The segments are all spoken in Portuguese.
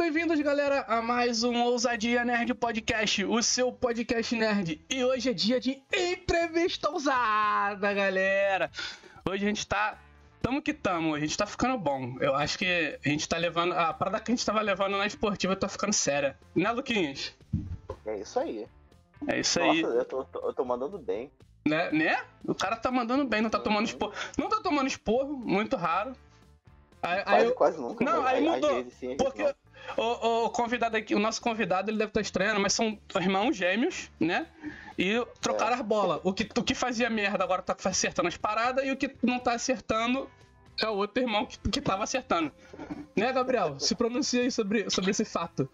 bem-vindos, galera, a mais um Ousadia Nerd Podcast, o seu podcast nerd. E hoje é dia de entrevista ousada, galera. Hoje a gente tá. Tamo que tamo, a gente tá ficando bom. Eu acho que a gente tá levando. A parada que a gente tava levando na esportiva tá ficando séria. Né, Luquinhas? É isso aí. É isso Nossa, aí. eu tô, eu tô mandando bem. Né? né? O cara tá mandando bem, não tá tomando esporro. Não tá tomando esporro, muito raro. Aí, aí Quase, eu- quase nunca. Não, aí mudou, sim, Porque não. O, o convidado aqui, o nosso convidado, ele deve estar estranhando, mas são irmãos gêmeos, né? E trocaram as bolas. O que, o que fazia merda agora tá acertando as paradas e o que não tá acertando é o outro irmão que, que tava acertando. Né, Gabriel? Se pronuncia aí sobre, sobre esse fato.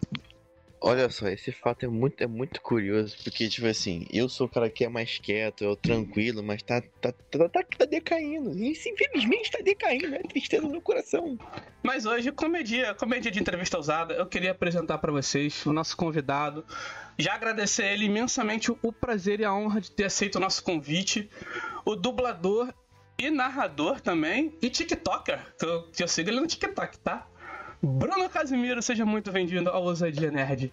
Olha só, esse fato é muito, é muito curioso, porque, tipo assim, eu sou o cara que é mais quieto, o tranquilo, mas tá, tá, tá, tá, tá decaindo. Isso, infelizmente, tá decaindo, é tristeza no coração. Mas hoje, como é dia, como é dia de entrevista ousada, eu queria apresentar pra vocês o nosso convidado. Já agradecer a ele imensamente o prazer e a honra de ter aceito o nosso convite. O dublador e narrador também, e TikToker, que eu, que eu sigo ele no TikTok, tá? Bruno Casimiro, seja muito bem-vindo ao Ousadia Nerd.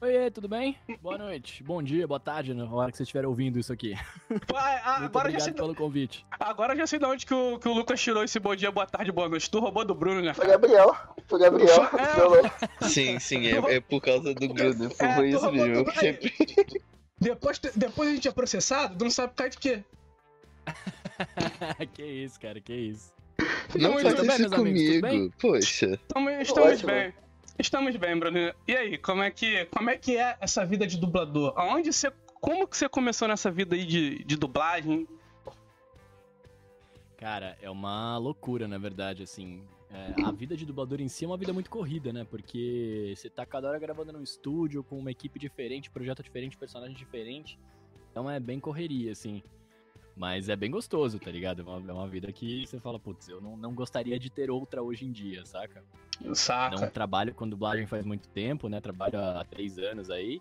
Oi, tudo bem? Boa noite, bom dia, boa tarde, na hora que vocês estiverem ouvindo isso aqui. Pô, a- a- Muito agora, já obrigado sei, pelo convite. agora já sei de onde que o, que o Lucas tirou esse bom dia, boa tarde, boa noite. Tu roubou do Bruno, né? Foi Gabriel. Foi Gabriel. É. Sim, sim, é, é por causa do Bruno, É, foi tu isso mesmo. do-. Depois, depois a gente é processado, tu não sabe por causa de quê. que isso, cara, que isso. Não Muito faz bem, isso meus amigos, comigo, poxa. Estamos, estamos bem. Estamos bem, Bruno. E aí, como é que, como é, que é essa vida de dublador? Aonde você. Como que você começou nessa vida aí de, de dublagem? Cara, é uma loucura, na verdade, assim. É, a vida de dublador em si é uma vida muito corrida, né? Porque você tá cada hora gravando num estúdio com uma equipe diferente, projeto diferente, personagem diferente. Então é bem correria, assim. Mas é bem gostoso, tá ligado? É uma, é uma vida que você fala, putz, eu não, não gostaria de ter outra hoje em dia, saca? Não Saca? trabalho com dublagem faz muito tempo, né? Trabalho há três anos aí.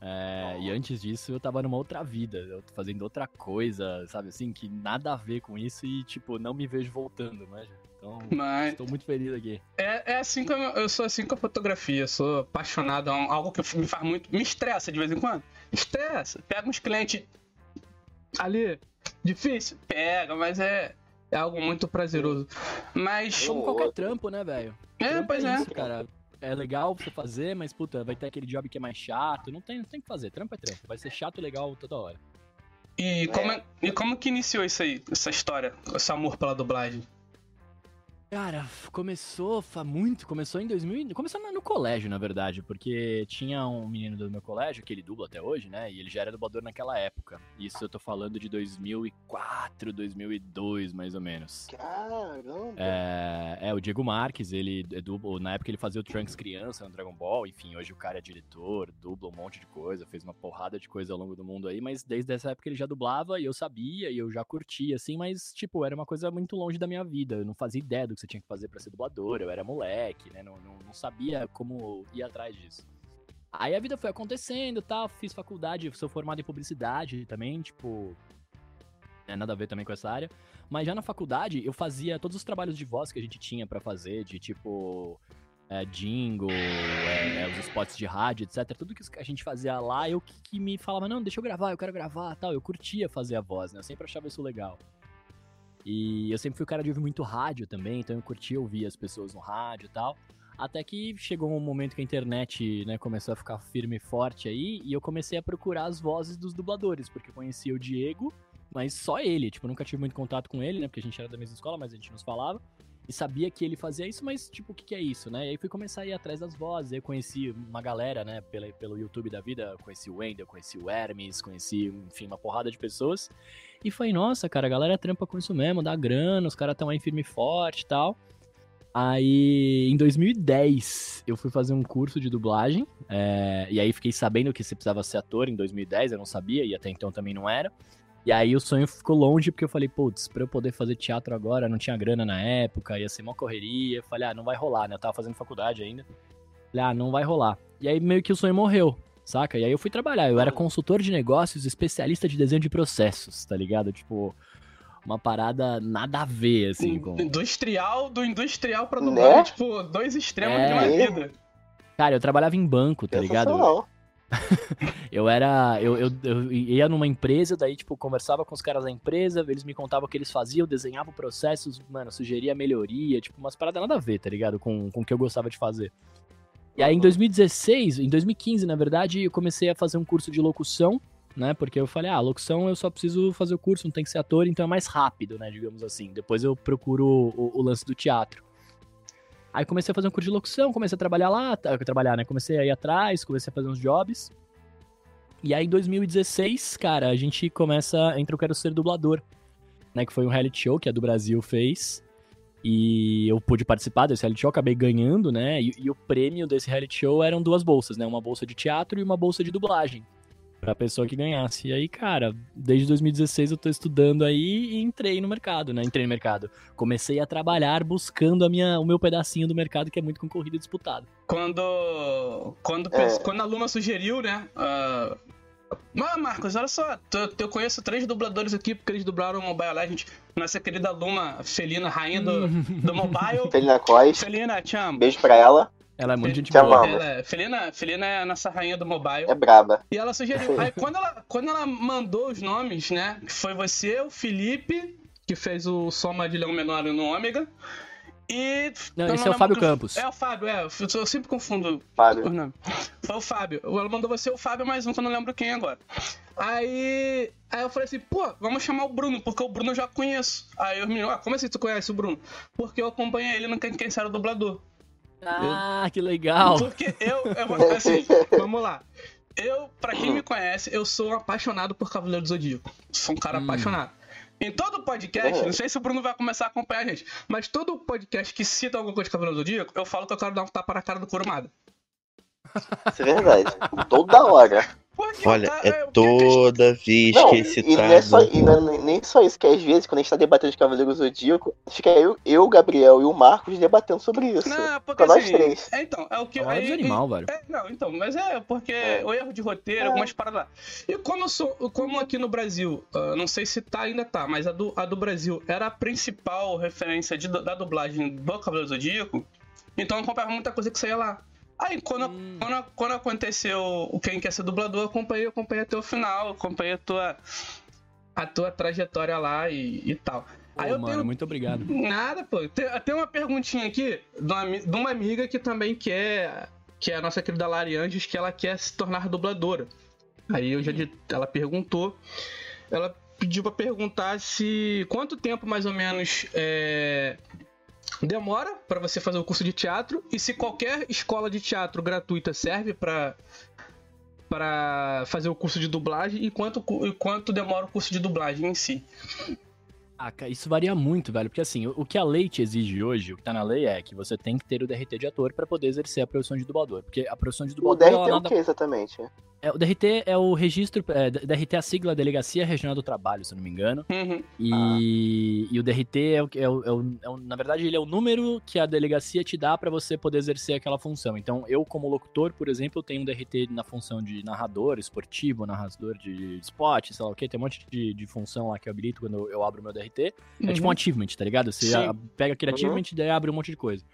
É, e antes disso eu tava numa outra vida, eu tô fazendo outra coisa, sabe assim, que nada a ver com isso e, tipo, não me vejo voltando, né? Então, Mas estou muito feliz aqui. é, é assim como eu sou assim com a fotografia. Sou apaixonado, é algo que me faz muito. Me estressa de vez em quando. Estressa. Pega uns clientes ali, difícil? Pega, mas é, é algo muito prazeroso. Mas. Como Ou qualquer trampo, né, velho? É, Trampo pois é. isso, cara. É legal você fazer, mas, puta, vai ter aquele job que é mais chato. Não tem, não tem o que fazer. Trampo é trampo. Vai ser chato e legal toda hora. E como, é- e como que iniciou isso aí, essa história, esse amor pela dublagem? Cara, começou muito, começou em 2000, e- começou no, no colégio, na verdade, porque tinha um menino do meu colégio, que ele dubla até hoje, né, e ele já era dublador naquela época. Isso eu tô falando de 2004, 2002, mais ou menos. Caramba. É, é, o Diego Marques, ele é dubla, na época ele fazia o Trunks criança no Dragon Ball, enfim, hoje o cara é diretor, dubla um monte de coisa, fez uma porrada de coisa ao longo do mundo aí, mas desde essa época ele já dublava e eu sabia e eu já curtia, assim, mas, tipo, era uma coisa muito longe da minha vida, eu não fazia ideia do que você tinha que fazer pra ser dublador, eu era moleque, né, não, não, não sabia como ir atrás disso. Aí a vida foi acontecendo tal, fiz faculdade, sou formado em publicidade também, tipo, é nada a ver também com essa área. Mas já na faculdade eu fazia todos os trabalhos de voz que a gente tinha pra fazer, de tipo é, jingle, é, é, os spots de rádio, etc. Tudo que a gente fazia lá, eu que, que me falava, não, deixa eu gravar, eu quero gravar tal. Eu curtia fazer a voz, né? Eu sempre achava isso legal. E eu sempre fui o cara de ouvir muito rádio também, então eu curtia ouvir as pessoas no rádio e tal. Até que chegou um momento que a internet né, começou a ficar firme e forte aí, e eu comecei a procurar as vozes dos dubladores, porque eu conhecia o Diego, mas só ele, tipo, nunca tive muito contato com ele, né, porque a gente era da mesma escola, mas a gente nos falava. E sabia que ele fazia isso, mas, tipo, o que, que é isso, né? E aí fui começar a ir atrás das vozes, aí eu conheci uma galera, né, pela, pelo YouTube da vida, conheci o Wendel, conheci o Hermes, conheci, enfim, uma porrada de pessoas. E falei, nossa, cara, a galera trampa com isso mesmo, dá grana, os caras estão aí firme e forte e tal. Aí, em 2010, eu fui fazer um curso de dublagem. é, e aí fiquei sabendo que você precisava ser ator em 2010, eu não sabia, e até então também não era. E aí o sonho ficou longe, porque eu falei, putz, pra eu poder fazer teatro agora, não tinha grana na época, ia ser uma correria. Eu falei, ah, não vai rolar, né? Eu tava fazendo faculdade ainda. Falei, ah, não vai rolar. E aí meio que o sonho morreu, saca? E aí eu fui trabalhar. Eu era consultor de negócios, especialista de desenho de processos, tá ligado? Tipo, uma parada nada a ver, assim, com... Industrial, do industrial pra Né? dublagem, tipo, dois extremos É. de uma vida. Cara, eu trabalhava em banco, tá ligado? Eu era. Eu, eu, eu ia numa empresa, daí, tipo, conversava com os caras da empresa, eles me contavam o que eles faziam, desenhavam processos, mano, sugeria melhoria, tipo, umas paradas nada a ver, tá ligado? Com, com o que eu gostava de fazer. E aí, em 2016, em 2015, na verdade, eu comecei a fazer um curso de locução, né? Porque eu falei, ah, locução eu só preciso fazer o curso, não tem que ser ator, então é mais rápido, né? Digamos assim. Depois eu procuro o, o lance do teatro. Aí comecei a fazer um curso de locução, comecei a trabalhar lá, tá, trabalhar, né? Comecei a ir atrás, comecei a fazer uns jobs. E aí em 2016, cara, a gente começa, entra o Quero Ser Dublador, né? Que foi um reality show que a do Brasil fez. E eu pude participar desse reality show, acabei ganhando, né? E, e o prêmio desse reality show eram duas bolsas, né? Uma bolsa de teatro e uma bolsa de dublagem. Pra pessoa que ganhasse. E aí, cara, desde 2016 eu tô estudando aí e entrei no mercado, né? Entrei no mercado. Comecei a trabalhar buscando a minha, o meu pedacinho do mercado que é muito concorrido e disputado. Quando. Quando, É. quando a Luma sugeriu, né? ah, Mas, Marcos, olha só, eu conheço três dubladores aqui porque eles dublaram o Mobile Legends. Nossa querida Luma Felina, rainha do, do mobile. Felina Costa. Felina, te amo. Beijo pra ela. Ela é muito gente Te boa. Ela é- Felina, Felina é a nossa rainha do mobile. É braba. E ela sugeriu. Aí quando ela, quando ela mandou os nomes, né? Que foi você, o Felipe, que fez o Soma de Leão Menor no Ômega. E. Não, esse é o Fábio que- Campos. É o Fábio, é. Eu eu sempre confundo Fábio. os nomes. Foi o Fábio. Ela mandou você o Fábio mais um que eu não lembro quem agora. Aí. Aí eu falei assim, pô, vamos chamar o Bruno, porque o Bruno eu já conheço. Aí os meninos, ah, como assim tu conhece o Bruno? Porque eu acompanhei ele no Quem Quem Será o Dublador. Ah, que legal. Porque eu, eu vou ficar assim, vamos lá. Eu, pra quem me conhece, eu sou apaixonado por Cavaleiro do Zodíaco. Sou um cara Hum. apaixonado. Em todo podcast, Uhum. não sei se o Bruno vai começar a acompanhar a gente, mas todo podcast que cita alguma coisa de Cavaleiro do Zodíaco, eu falo que eu quero dar um tapa na cara do Kurumada. Isso é verdade. Toda hora. Olha, é questão- toda vez Não, que e esse não é, só, e não é nem só isso, que às vezes, quando a gente tá debatendo de Cavaleiros do Zodíaco, fica eu, eu, o Gabriel e o Marcos debatendo sobre isso. Não, porque nós assim, três. é, então, é o que É dos animal, velho. É, não, então, mas é porque É. o erro de roteiro, É. algumas paradas lá. E como eu sou, como aqui no Brasil, ah, não sei se tá ainda tá, mas a do, a do Brasil era a principal referência de- da dublagem do Cavaleiro do Zodíaco, então eu acompanhava muita coisa que saía lá. Aí quando, Hum. quando, quando aconteceu o Quem Quer Ser Dublador, eu acompanhei, eu acompanhei até o final, acompanhei a tua, a tua trajetória lá e, e tal. Pô, Aí eu mano, tenho muito obrigado. Nada, pô. Tem, tem uma perguntinha aqui de uma, de uma amiga que também quer. Que é a nossa querida Lari Anjos, que ela quer se tornar dubladora. Aí eu já di- ela perguntou. Ela pediu pra perguntar se. Quanto tempo mais ou menos é, demora pra você fazer o curso de teatro e se qualquer escola de teatro gratuita serve pra para fazer o curso de dublagem e quanto, e quanto demora o curso de dublagem em si. Ah, isso varia muito, velho. Porque assim, o, o que a lei te exige hoje, o que tá na lei é que você tem que ter o DRT de ator pra poder exercer a profissão de dublador. Porque a profissão de O dublador. DRT ela é o nada- que exatamente? É, o DRT é o registro. É, DRT é a sigla Delegacia Regional do Trabalho, se eu não me engano. Uhum. E, e o DRT é o, é, o, é, o, é o- Na verdade, ele é o número que a delegacia te dá pra você poder exercer aquela função. Então, eu, como locutor, por exemplo, eu tenho um DRT na função de narrador esportivo, narrador de esporte, sei lá o que, tem um monte de, de função lá que eu habilito quando eu, eu abro meu DRT. É tipo um achievement, tá ligado? Você a- pega aquele Uhum. achievement e daí abre um monte de coisa.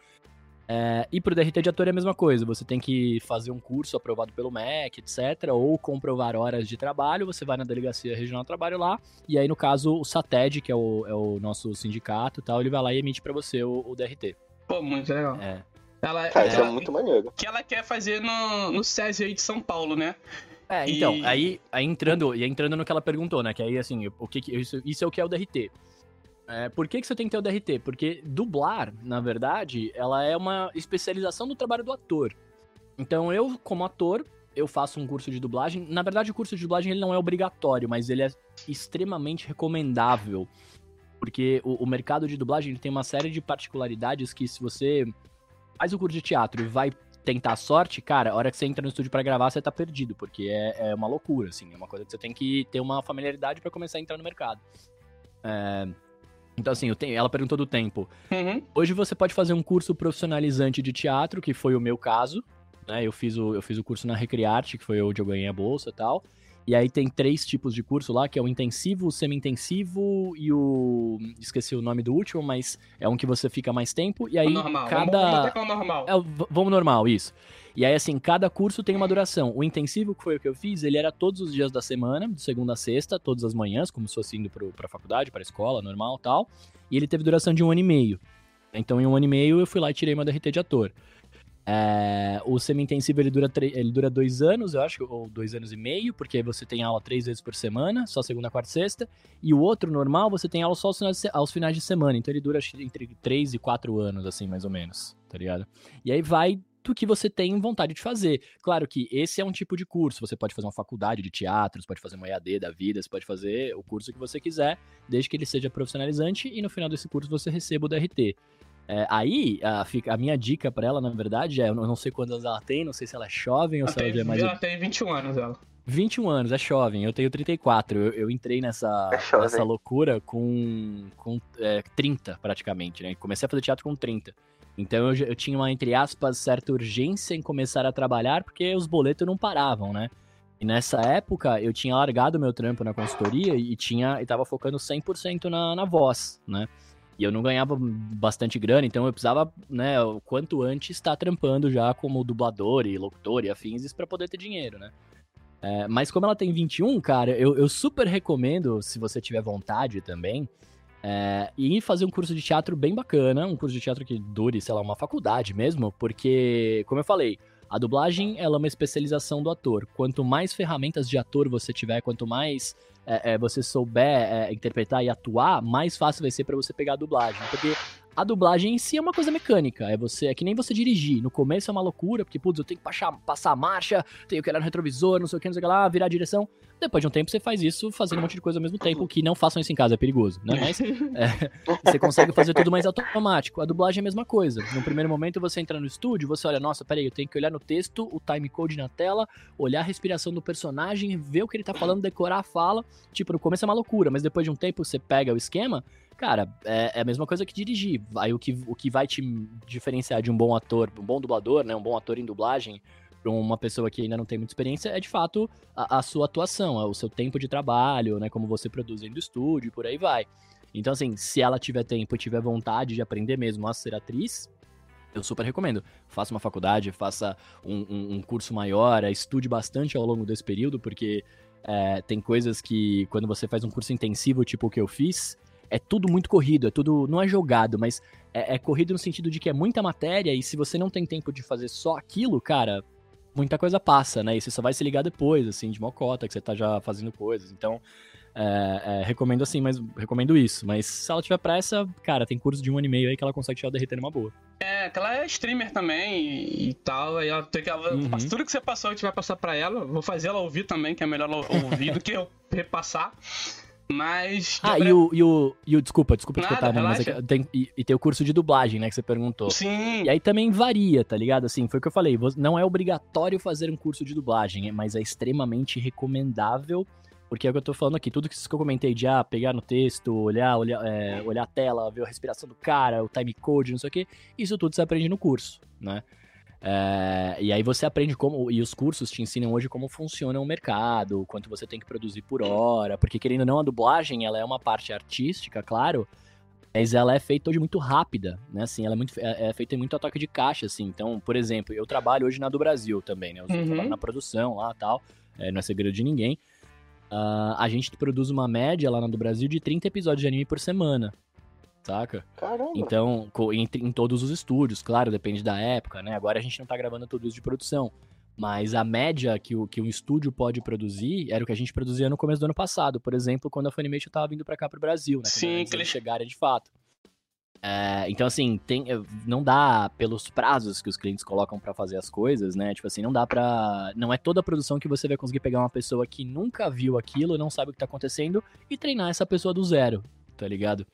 É, e pro DRT de ator é a mesma coisa. Você tem que fazer um curso aprovado pelo MEC, etc. Ou comprovar horas de trabalho. Você vai na Delegacia Regional do Trabalho lá. E aí, no caso, o SATED, que é o, é o nosso sindicato e tal, ele vai lá e emite pra você o, o DRT. Pô, muito legal. É. Ela, Cara, isso é ela- muito maneiro. que ela quer fazer no, no SESI aí de São Paulo, né? É, então, E- aí, aí entrando, e entrando no que ela perguntou, né? Que aí, assim, o que que- isso, isso é o que é o DRT. É, por que, que você tem que ter o DRT? Porque dublar, na verdade, ela é uma especialização do trabalho do ator. Então, eu, como ator, eu faço um curso de dublagem. Na verdade, o curso de dublagem ele não é obrigatório, mas ele é extremamente recomendável. Porque o, o mercado de dublagem tem uma série de particularidades que se você faz o curso de teatro e vai tentar a sorte, cara, a hora que você entra no estúdio pra gravar, você tá perdido, porque é, é uma loucura, assim, é uma coisa que você tem que ter uma familiaridade pra começar a entrar no mercado. É, Então, assim, eu tenho- ela perguntou do tempo. Uhum. Hoje você pode fazer um curso profissionalizante de teatro, que foi o meu caso, né? Eu fiz o, eu fiz o curso na Recriarte, que foi onde eu ganhei a bolsa e tal. E aí tem três tipos de curso lá, que é o intensivo, o semi-intensivo e o. Esqueci o nome do último, mas é um que você fica mais tempo. E aí normal. cada. Vamos, vamos, normal. É, vamos normal, isso. E aí, assim, cada curso tem uma duração. O intensivo, que foi o que eu fiz, ele era todos os dias da semana, de segunda a sexta, todas as manhãs, como se fosse indo pro, pra faculdade, pra escola, normal tal. E ele teve duração de um ano e meio. Então, em um ano e meio, eu fui lá e tirei uma DRT de ator. É, o semi-intensivo ele dura, ele dura dois anos, eu acho, ou dois anos e meio, porque você tem aula três vezes por semana, só segunda, quarta e sexta. E o outro normal, você tem aula só aos finais, de, aos finais de semana. Então ele dura entre três e quatro anos, assim, mais ou menos, tá ligado? E aí vai do que você tem vontade de fazer. Claro que esse é um tipo de curso. Você pode fazer uma faculdade de teatro, você pode fazer uma EAD da vida, você pode fazer o curso que você quiser, desde que ele seja profissionalizante e no final desse curso você receba o DRT. É, aí, a, a, minha dica para ela, na verdade, é: eu não sei quantas ela tem, não sei se ela é jovem ou se ela já é mais. Ela tem 21 anos, ela. 21 anos, é jovem, eu tenho 34. Eu, eu entrei nessa, é nessa loucura com, com é, 30, praticamente, né? Comecei a fazer teatro com 30. Então eu, eu tinha uma, entre aspas, certa urgência em começar a trabalhar, porque os boletos não paravam, né? E nessa época eu tinha largado meu trampo na consultoria e tinha e tava focando 100% na, na voz, né? E eu não ganhava bastante grana, então eu precisava, né, o quanto antes estar trampando já como dublador e locutor e afins para poder ter dinheiro, né? É, mas como ela tem 21, cara, eu, eu, super recomendo, se você tiver vontade também, é, ir fazer um curso de teatro bem bacana, um curso de teatro que dure, sei lá, uma faculdade mesmo, porque, como eu falei, a dublagem ela é uma especialização do ator. Quanto mais ferramentas de ator você tiver, quanto mais é, é, você souber é, interpretar e atuar, mais fácil vai ser para você pegar a dublagem. Porque a dublagem em si é uma coisa mecânica. É você é que nem você dirigir. No começo é uma loucura, porque, putz, eu tenho que passar, passar a marcha, tenho que olhar no retrovisor, não sei o que, não sei o que lá, virar a direção. Depois de um tempo você faz isso fazendo um monte de coisa ao mesmo tempo, que não façam isso em casa, é perigoso, né? Mas é, você consegue fazer tudo mais automático. A dublagem é a mesma coisa. No primeiro momento você entra no estúdio, você olha, nossa, peraí, eu tenho que olhar no texto, o time code na tela, olhar a respiração do personagem, ver o que ele tá falando, decorar a fala. Tipo, no começo é uma loucura, mas depois de um tempo você pega o esquema, Cara, é, é, a mesma coisa que dirigir. Aí o que, o que vai te diferenciar de um bom ator, um bom dublador, né? Um bom ator em dublagem, para uma pessoa que ainda não tem muita experiência, é de fato a, a, sua atuação, é o seu tempo de trabalho, né? Como você produz dentro do estúdio, por aí vai. Então, assim, se ela tiver tempo e tiver vontade de aprender mesmo a ser atriz, eu super recomendo. Faça uma faculdade, faça um, um, um curso maior, estude bastante ao longo desse período, porque é, tem coisas que, quando você faz um curso intensivo, tipo o que eu fiz, é tudo muito corrido, é tudo. Não é jogado, mas é, é, corrido no sentido de que é muita matéria e se você não tem tempo de fazer só aquilo, cara, muita coisa passa, né? E você só vai se ligar depois, assim, de mocota, que você tá já fazendo coisas. Então, é, é, recomendo assim, mas recomendo isso. Mas se ela tiver pressa, cara, tem curso de um ano e meio aí que ela consegue tirar o derreter numa boa. É, que ela é streamer também e, e tal. Aí ela tem que. Ela, uhum. Tudo que você passou, a gente vai passar pra ela. Vou fazer ela ouvir também, que é melhor ela ouvir do que eu repassar. Mas. Ah, e o, e, o, e o. Desculpa, desculpa Nada, te cortar, mas é tem, e, e, tem o curso de dublagem, né, que você perguntou. Sim. E aí também varia, tá ligado? Assim, foi o que eu falei. Não é obrigatório fazer um curso de dublagem, mas é extremamente recomendável. Porque é o que eu tô falando aqui, tudo que eu comentei de ah, pegar no texto, olhar, olhar, é, olhar a tela, ver a respiração do cara, o time code, não sei o que, isso tudo você aprende no curso, né? É, e aí você aprende como. E os cursos te ensinam hoje como funciona o mercado, quanto você tem que produzir por hora. Porque, querendo ou não, a dublagem ela é uma parte artística, claro. Mas ela é feita hoje muito rápida, né? Assim, ela é, muito, é, é feita em muito ataque de caixa, assim. Então, por exemplo, eu trabalho hoje na do Brasil também, né? Eu uhum. trabalho na produção lá tal. É, não é segredo de ninguém. Uh, a gente produz uma média lá na do Brasil de 30 episódios de anime por semana saca? Caramba. Então, em, em todos os estúdios, claro, depende da época, né? Agora a gente não tá gravando tudo isso de produção. Mas a média que o, que um estúdio pode produzir era o que a gente produzia no começo do ano passado. Por exemplo, quando a Funimation tava vindo para cá pro Brasil, né? Sim, que eles chegarem de fato. É, então, assim, tem, não dá pelos prazos que os clientes colocam para fazer as coisas, né? Tipo assim, não dá pra. Não é toda a produção que você vai conseguir pegar uma pessoa que nunca viu aquilo, não sabe o que tá acontecendo e treinar essa pessoa do zero, tá ligado?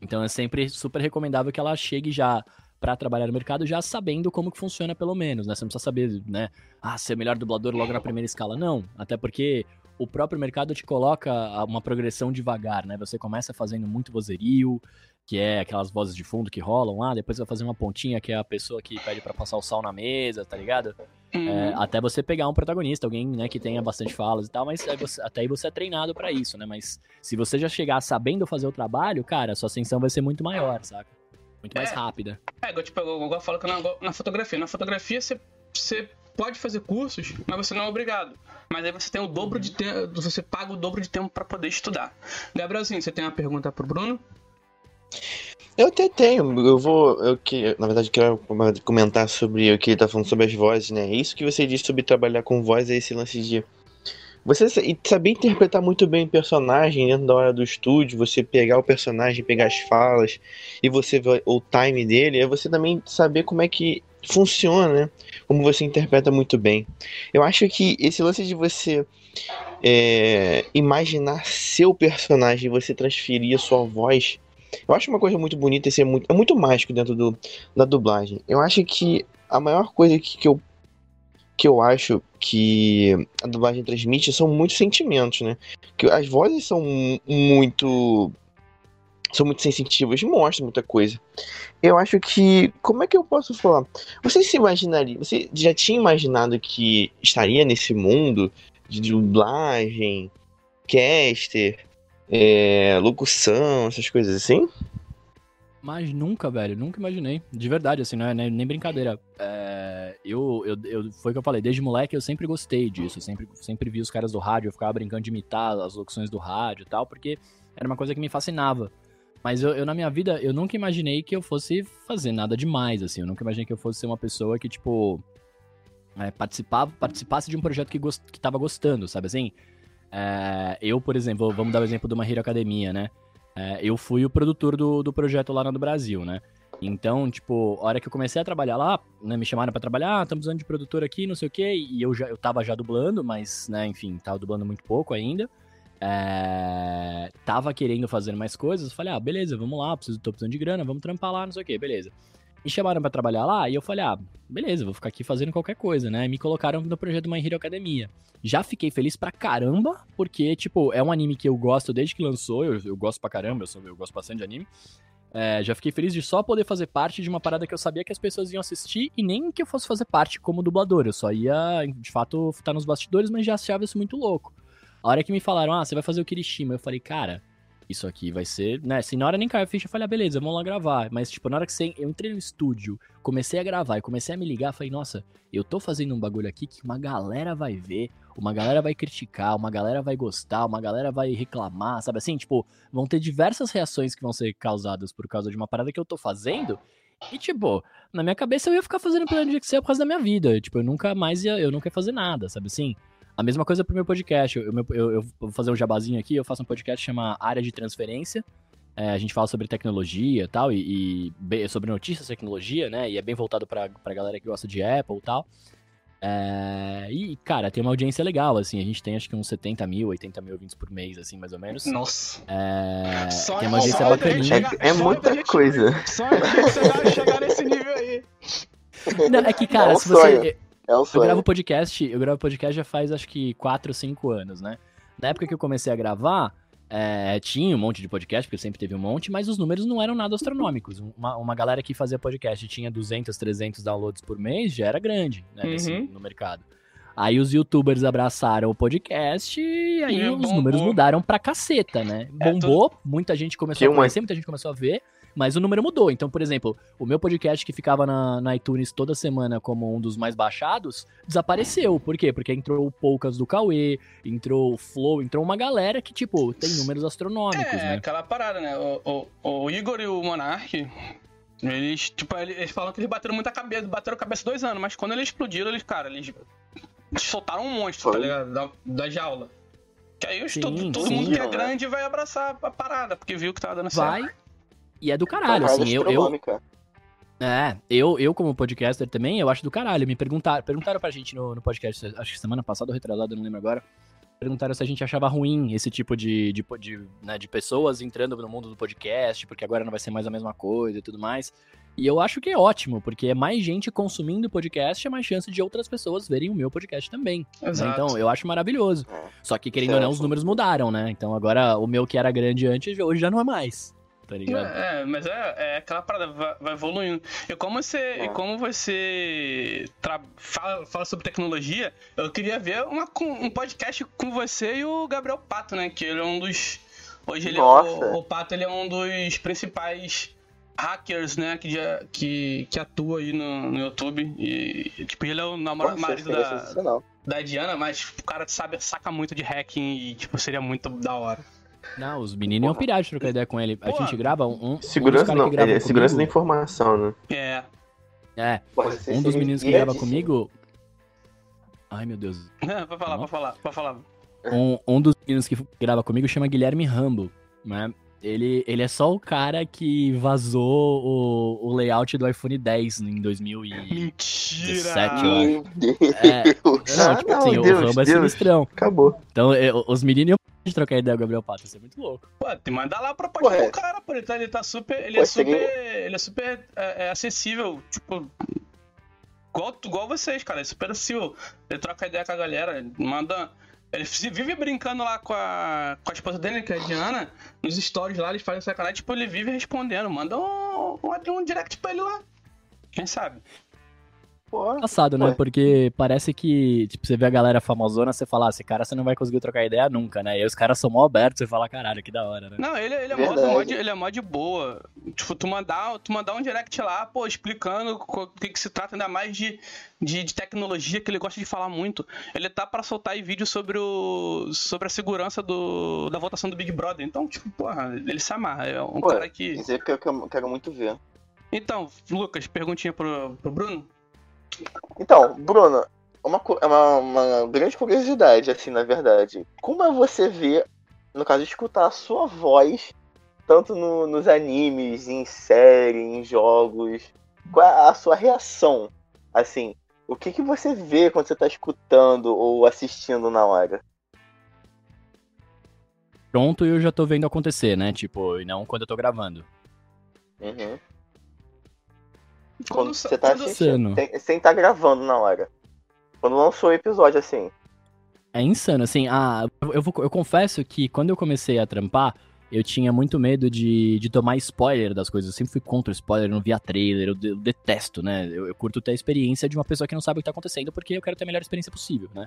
Então é sempre super recomendável que ela chegue já para trabalhar no mercado já sabendo como que funciona pelo menos, né? Você não precisa saber, né? Ah, ser melhor dublador logo na primeira escala. Não, até porque o próprio mercado te coloca uma progressão devagar, né? Você começa fazendo muito vozerio, que é aquelas vozes de fundo que rolam lá, depois vai fazer uma pontinha que é a pessoa que pede para passar o sal na mesa, tá ligado? Uhum. É, até você pegar um protagonista, alguém né, que tenha bastante falas e tal, mas aí você, até aí você é treinado para isso, né? Mas se você já chegar sabendo fazer o trabalho, cara, a sua ascensão vai ser muito maior, saca? Muito mais É. rápida. É, tipo, eu, falo que na, na fotografia. Na fotografia você, você pode fazer cursos, mas você não é obrigado. Mas aí você tem o dobro de tempo. Você paga o dobro de tempo pra poder estudar. Gabrielzinho, você tem uma pergunta pro Bruno? Eu até tenho, eu vou. Eu que, na verdade, quero comentar sobre o que ele tá falando sobre as vozes, né? Isso que você disse sobre trabalhar com voz é esse lance de. Você sa- saber interpretar muito bem o personagem dentro da hora do estúdio, você pegar o personagem, pegar as falas e você ver o time dele, é você também saber como é que funciona, né? Como você interpreta muito bem. Eu acho que esse lance de você é, imaginar seu personagem, você transferir a sua voz eu acho uma coisa muito bonita e ser muito, é muito mágico dentro do, da dublagem. Eu acho que a maior coisa que, que, eu, que eu acho que a dublagem transmite são muitos sentimentos, né? Que as vozes são mu- muito. são muito sensitivas, mostram muita coisa. Eu acho que. Como é que eu posso falar? Você se imaginaria. Você já tinha imaginado que estaria nesse mundo de dublagem, caster, é, locução, essas coisas assim? Mas nunca, velho, nunca imaginei. De verdade, assim, não é nem brincadeira. É, eu, eu, eu, foi o que eu falei, desde moleque eu sempre gostei disso. Eu sempre, sempre vi os caras do rádio, eu ficava brincando de imitar as locuções do rádio e tal, porque era uma coisa que me fascinava. Mas eu, eu, na minha vida, eu nunca imaginei que eu fosse fazer nada demais, assim. Eu nunca imaginei que eu fosse ser uma pessoa que, tipo, é, participava, participasse de um projeto que, gost, que tava gostando, sabe assim? É, eu, por exemplo, vamos dar o exemplo do My Hero Academia, né? É, eu fui o produtor do, do projeto lá no Brasil, né? Então, tipo, a hora que eu comecei a trabalhar lá, né, me chamaram pra trabalhar, ah, estamos usando de produtor aqui, não sei o quê, e eu já eu tava já dublando, mas, né, enfim, tava dublando muito pouco ainda. É, tava querendo fazer mais coisas, falei, ah, beleza, vamos lá, preciso, tô precisando de grana, vamos trampar lá, não sei o quê, beleza. Me chamaram pra trabalhar lá e eu falei, ah, beleza, vou ficar aqui fazendo qualquer coisa, né? E me colocaram no projeto My Hero Academia. Já fiquei feliz pra caramba, porque, tipo, é um anime que eu gosto desde que lançou, eu, eu gosto pra caramba, eu, sou, eu gosto bastante de anime. É, já fiquei feliz de só poder fazer parte de uma parada que eu sabia que as pessoas iam assistir e nem que eu fosse fazer parte como dublador. Eu só ia, de fato, estar nos bastidores, mas já achava isso muito louco. A hora que me falaram, ah, você vai fazer o Kirishima, eu falei, cara, isso aqui vai ser, né? Se na hora nem caiu a ficha, eu falei, ah, beleza, vamos lá gravar. Mas, tipo, na hora que você, eu entrei no estúdio, comecei a gravar e comecei a me ligar, falei, nossa, eu tô fazendo um bagulho aqui que uma galera vai ver, uma galera vai criticar, uma galera vai gostar, uma galera vai reclamar, sabe assim? Tipo, vão ter diversas reações que vão ser causadas por causa de uma parada que eu tô fazendo. E, tipo, na minha cabeça eu ia ficar fazendo plano de Excel por causa da minha vida. Tipo, eu nunca mais ia, eu nunca ia fazer nada, sabe assim? A mesma coisa pro meu podcast. Eu, eu, eu vou fazer um jabazinho aqui, eu faço um podcast que chama Área de Transferência. É, a gente fala sobre tecnologia e tal, e, sobre notícias de tecnologia, né? E é bem voltado pra, pra galera que gosta de Apple e tal. É, e, cara, tem uma audiência legal, assim. A gente tem acho que uns 70 mil, 80 mil ouvintes por mês, assim, mais ou menos. Nossa. É, Só tem uma só audiência gente bacaninha. chegar- É, é só muita gente- coisa. Só a gente chegar, chegar nesse nível aí. Não, é que, cara, É um se você. sonho. É um Eu sonho. gravo podcast, eu gravo podcast já faz acho que 4 ou 5 anos, né? Na época que eu comecei a gravar, é, tinha um monte de podcast, porque sempre teve um monte, mas os números não eram nada astronômicos. Uma, uma galera que fazia podcast e tinha 200, 300 downloads por mês já era grande, né, nesse- Uhum. no mercado. Aí os youtubers abraçaram o podcast e aí E os bombou. números mudaram pra caceta, né? É, Bombou, muita gente começou Que a uma- conhecer, muita gente começou a ver, mas o número mudou. Então, por exemplo, o meu podcast que ficava na, na iTunes toda semana como um dos mais baixados, desapareceu. Por quê? Porque entrou o Poucas do Cauê, entrou o Flow, entrou uma galera que, tipo, tem números astronômicos, É, né? aquela parada, né? O, o, o Igor e o Monark, eles, tipo, eles, falam que eles bateram muita cabeça, bateram a cabeça dois anos, mas quando eles explodiram, eles, cara, eles soltaram um monstro, tá ligado? Da, da jaula. Que aí Sim, todo, todo sim. mundo que é grande vai abraçar a parada, porque viu que tava dando Vai. Certo. E é do Uma caralho, parada assim, eu, eu. É, eu, eu como podcaster também, eu acho do caralho. Me perguntaram, perguntaram pra gente no, no podcast, acho que semana passada ou retrasada, não lembro agora. Perguntaram se a gente achava ruim esse tipo de, de, de, né, de pessoas entrando no mundo do podcast, porque agora não vai ser mais a mesma coisa e tudo mais. E eu acho que é ótimo, porque é mais gente consumindo podcast, é mais chance de outras pessoas verem o meu podcast também. né? Exato. Então, eu acho maravilhoso. É. Só que, querendo ou não, Certo. os números mudaram, né? Então, agora, o meu que era grande antes, hoje já não é mais. Tá ligado? É, mas é, é aquela parada, vai, vai evoluindo. E como você, É. e como você tra- fala, fala sobre tecnologia, eu queria ver uma, um podcast com você e o Gabriel Pato, né? Que ele é um dos. Hoje ele é Nossa. o, o Pato ele é um dos principais hackers, né? Que, já- que, que atua aí no, no YouTube. E, tipo, ele é o namorado Nossa, marido da, da Diana, mas o cara sabe, saca muito de hacking e, tipo, seria muito da hora. Não, os meninos iam pirar de trocar ideia com ele. A Porra. gente grava um. um Segurança caras não, grava ele é segurança da informação, né? É. É, um dos meninos que grava comigo. Ai, meu Deus. Pode falar, pode falar, pode falar. Um, um dos meninos que grava comigo chama Guilherme Rambo, né? Ele, ele é só o cara que vazou o, o layout do iPhone 10 em 2017, Mentira! eu. Meu Deus. É, Não, Ah, tipo não, assim, Deus, o Rambo é Deus. sinistrão. Acabou. Então, é, os meninos iam de trocar ideia com o Gabriel Pato, isso é muito louco. Pô, tem que mandar lá pra Ué. do cara, pô. Ele tá, ele tá super. Ele Pô, é super. seria- Ele é super é, é acessível. Tipo. Igual, igual vocês, cara. É super acessível. Ele troca ideia com a galera. Manda. Ele vive brincando lá com a, com a esposa dele, que é a Diana. Nos stories lá, eles fazem sacanagem. Tipo, ele vive respondendo. Manda um, um, um direct pra ele lá. Quem sabe? Pô, Engraçado, né? Porque parece que, tipo, você vê a galera famosona, você fala, ah, esse cara você não vai conseguir trocar ideia nunca, né? E aí os caras são mó abertos, você fala, caralho, que da hora, né? Não, ele, ele, é mó, mó de, ele é mó de boa. Tipo, tu mandar, tu mandar um direct lá, pô, explicando o que, que se trata, ainda mais de, de, de tecnologia, que ele gosta de falar muito. Ele tá pra soltar aí vídeo sobre o. sobre a segurança do, da votação do Big Brother. Então, tipo, porra, ele se amarra. É um Pô, cara que. dizer que eu, que eu quero muito ver. Então, Lucas, perguntinha pro, pro Bruno. Então, Bruno, uma, é uma, uma grande curiosidade, assim, na verdade. Como é você ver, no caso, escutar a sua voz, tanto no- nos animes, em série, em jogos? Qual é a sua reação? Assim, o que, que você vê quando você tá escutando ou assistindo na hora? Pronto, e eu já tô vendo acontecer, né? Tipo, e não quando eu tô gravando. Uhum. Quando Quando você tá quando- assistindo, sem, sem tá gravando na hora. Quando lançou o episódio, assim. É insano, assim, ah, eu, eu, vou- eu confesso que quando eu comecei a trampar, eu tinha muito medo de, de tomar spoiler das coisas. Eu sempre fui contra o spoiler, eu não via trailer, eu, eu detesto, né? Eu, eu curto ter a experiência de uma pessoa que não sabe o que tá acontecendo, porque eu quero ter a melhor experiência possível, né?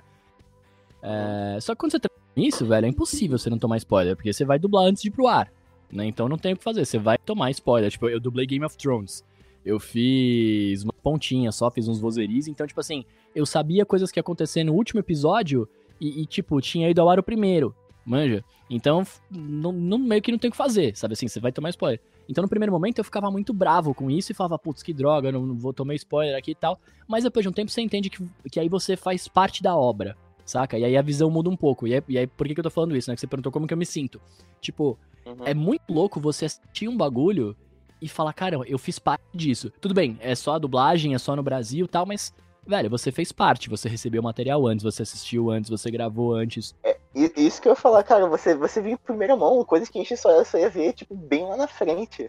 É, só que quando você trampa nisso, velho, é impossível você não tomar spoiler, porque você vai dublar antes de ir pro ar, né? Então não tem o que fazer, você vai tomar spoiler. Tipo, eu dublei Game of Thrones. Eu fiz uma pontinha só, fiz uns vozeris, então, tipo assim, eu sabia coisas que iam acontecer no último episódio e, e, tipo, tinha ido ao ar o primeiro, manja? Então, não, não- meio que não tem o que fazer, sabe assim? Você vai tomar spoiler. Então, no primeiro momento, eu ficava muito bravo com isso e falava, putz, que droga, eu não vou tomar spoiler aqui e tal. Mas depois de um tempo, você entende que, que aí você faz parte da obra, saca? E aí a visão muda um pouco. E aí, e aí por que, que eu tô falando isso, né? Que você perguntou como que eu me sinto. Tipo, Uhum. é muito louco você assistir um bagulho e falar, cara, eu fiz parte disso. Tudo bem, é só a dublagem, é só no Brasil e tal, mas, velho, você fez parte, você recebeu o material antes, você assistiu antes, você gravou antes. E- Isso que eu ia falar, cara, você, você viu em primeira mão, coisas que a gente só, só ia ver, tipo, bem lá na frente.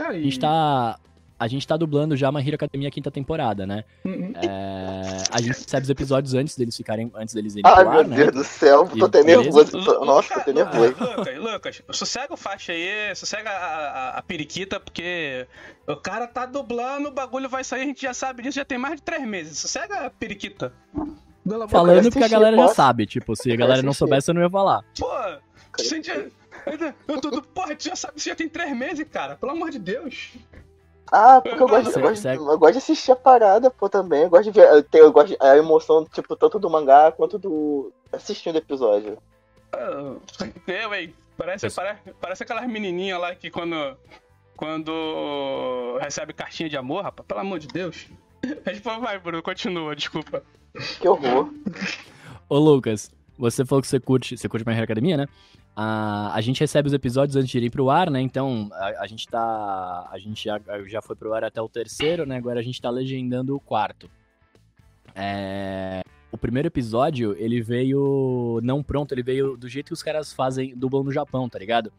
A gente tá. A gente tá dublando já uma Hero Academia quinta temporada, né? Uhum. É, a gente recebe os episódios antes deles ficarem. Antes deles irem Ai, pro meu né? Deus do céu, E tô até nervoso. Lu- Nossa, tô até Lucas, nervoso. Lucas, Lucas, sossega o faixa aí, sossega a, a, a periquita, porque o cara tá dublando, o bagulho vai sair, a gente já sabe disso, já tem mais de três meses. Sossega a periquita. Falando porque a galera já posso? sabe, tipo, se a galera não soubesse, eu não ia falar. Pô, já, eu tô, porra, tu já sabe, você já tem três meses, cara, pelo amor de Deus. Ah, porque eu gosto, eu, gosto, eu gosto de assistir a parada, pô, também. Eu gosto de ver. Eu, tenho, eu gosto de, a emoção, tipo, tanto do mangá quanto do. assistindo o episódio. Ah, Eu, hein, parece, parece, parece aquelas menininhas lá que quando, quando recebe cartinha de amor, rapaz, pelo amor de Deus. Mas, pô, vai, Bruno, continua, desculpa. Que horror. Ô, Lucas, você falou que você curte, você curte My Hero Academia, né? A, a gente recebe os episódios antes de irem pro ar, né? Então, a, a gente tá. A gente já, já foi pro ar até o terceiro, né? Agora a gente tá legendando o quarto. É, o primeiro episódio, ele veio não pronto, ele veio do jeito que os caras fazem, dublam no Japão, tá ligado?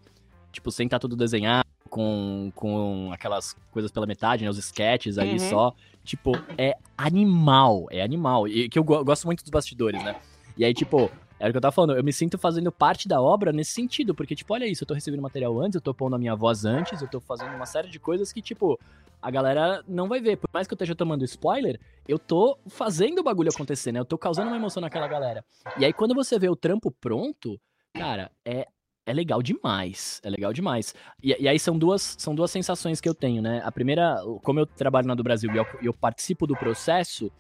Tipo, sem tá tudo desenhado, com, com aquelas coisas pela metade, né? Os sketches ali Uhum. só. Tipo, é animal, é animal. E que eu go- gosto muito dos bastidores, né? E aí, tipo, era o que eu tava falando, eu me sinto fazendo parte da obra nesse sentido, porque, tipo, olha isso, eu tô recebendo material antes, eu tô pondo a minha voz antes, eu tô fazendo uma série de coisas que, tipo, a galera não vai ver. Por mais que eu esteja tomando spoiler, eu tô fazendo o bagulho acontecer, né? Eu tô causando uma emoção naquela galera. E aí, quando você vê o trampo pronto, cara, é, é legal demais. É legal demais. E, e aí são duas, são duas sensações que eu tenho, né? A primeira, como eu trabalho na do Brasil e eu, e eu participo do processo,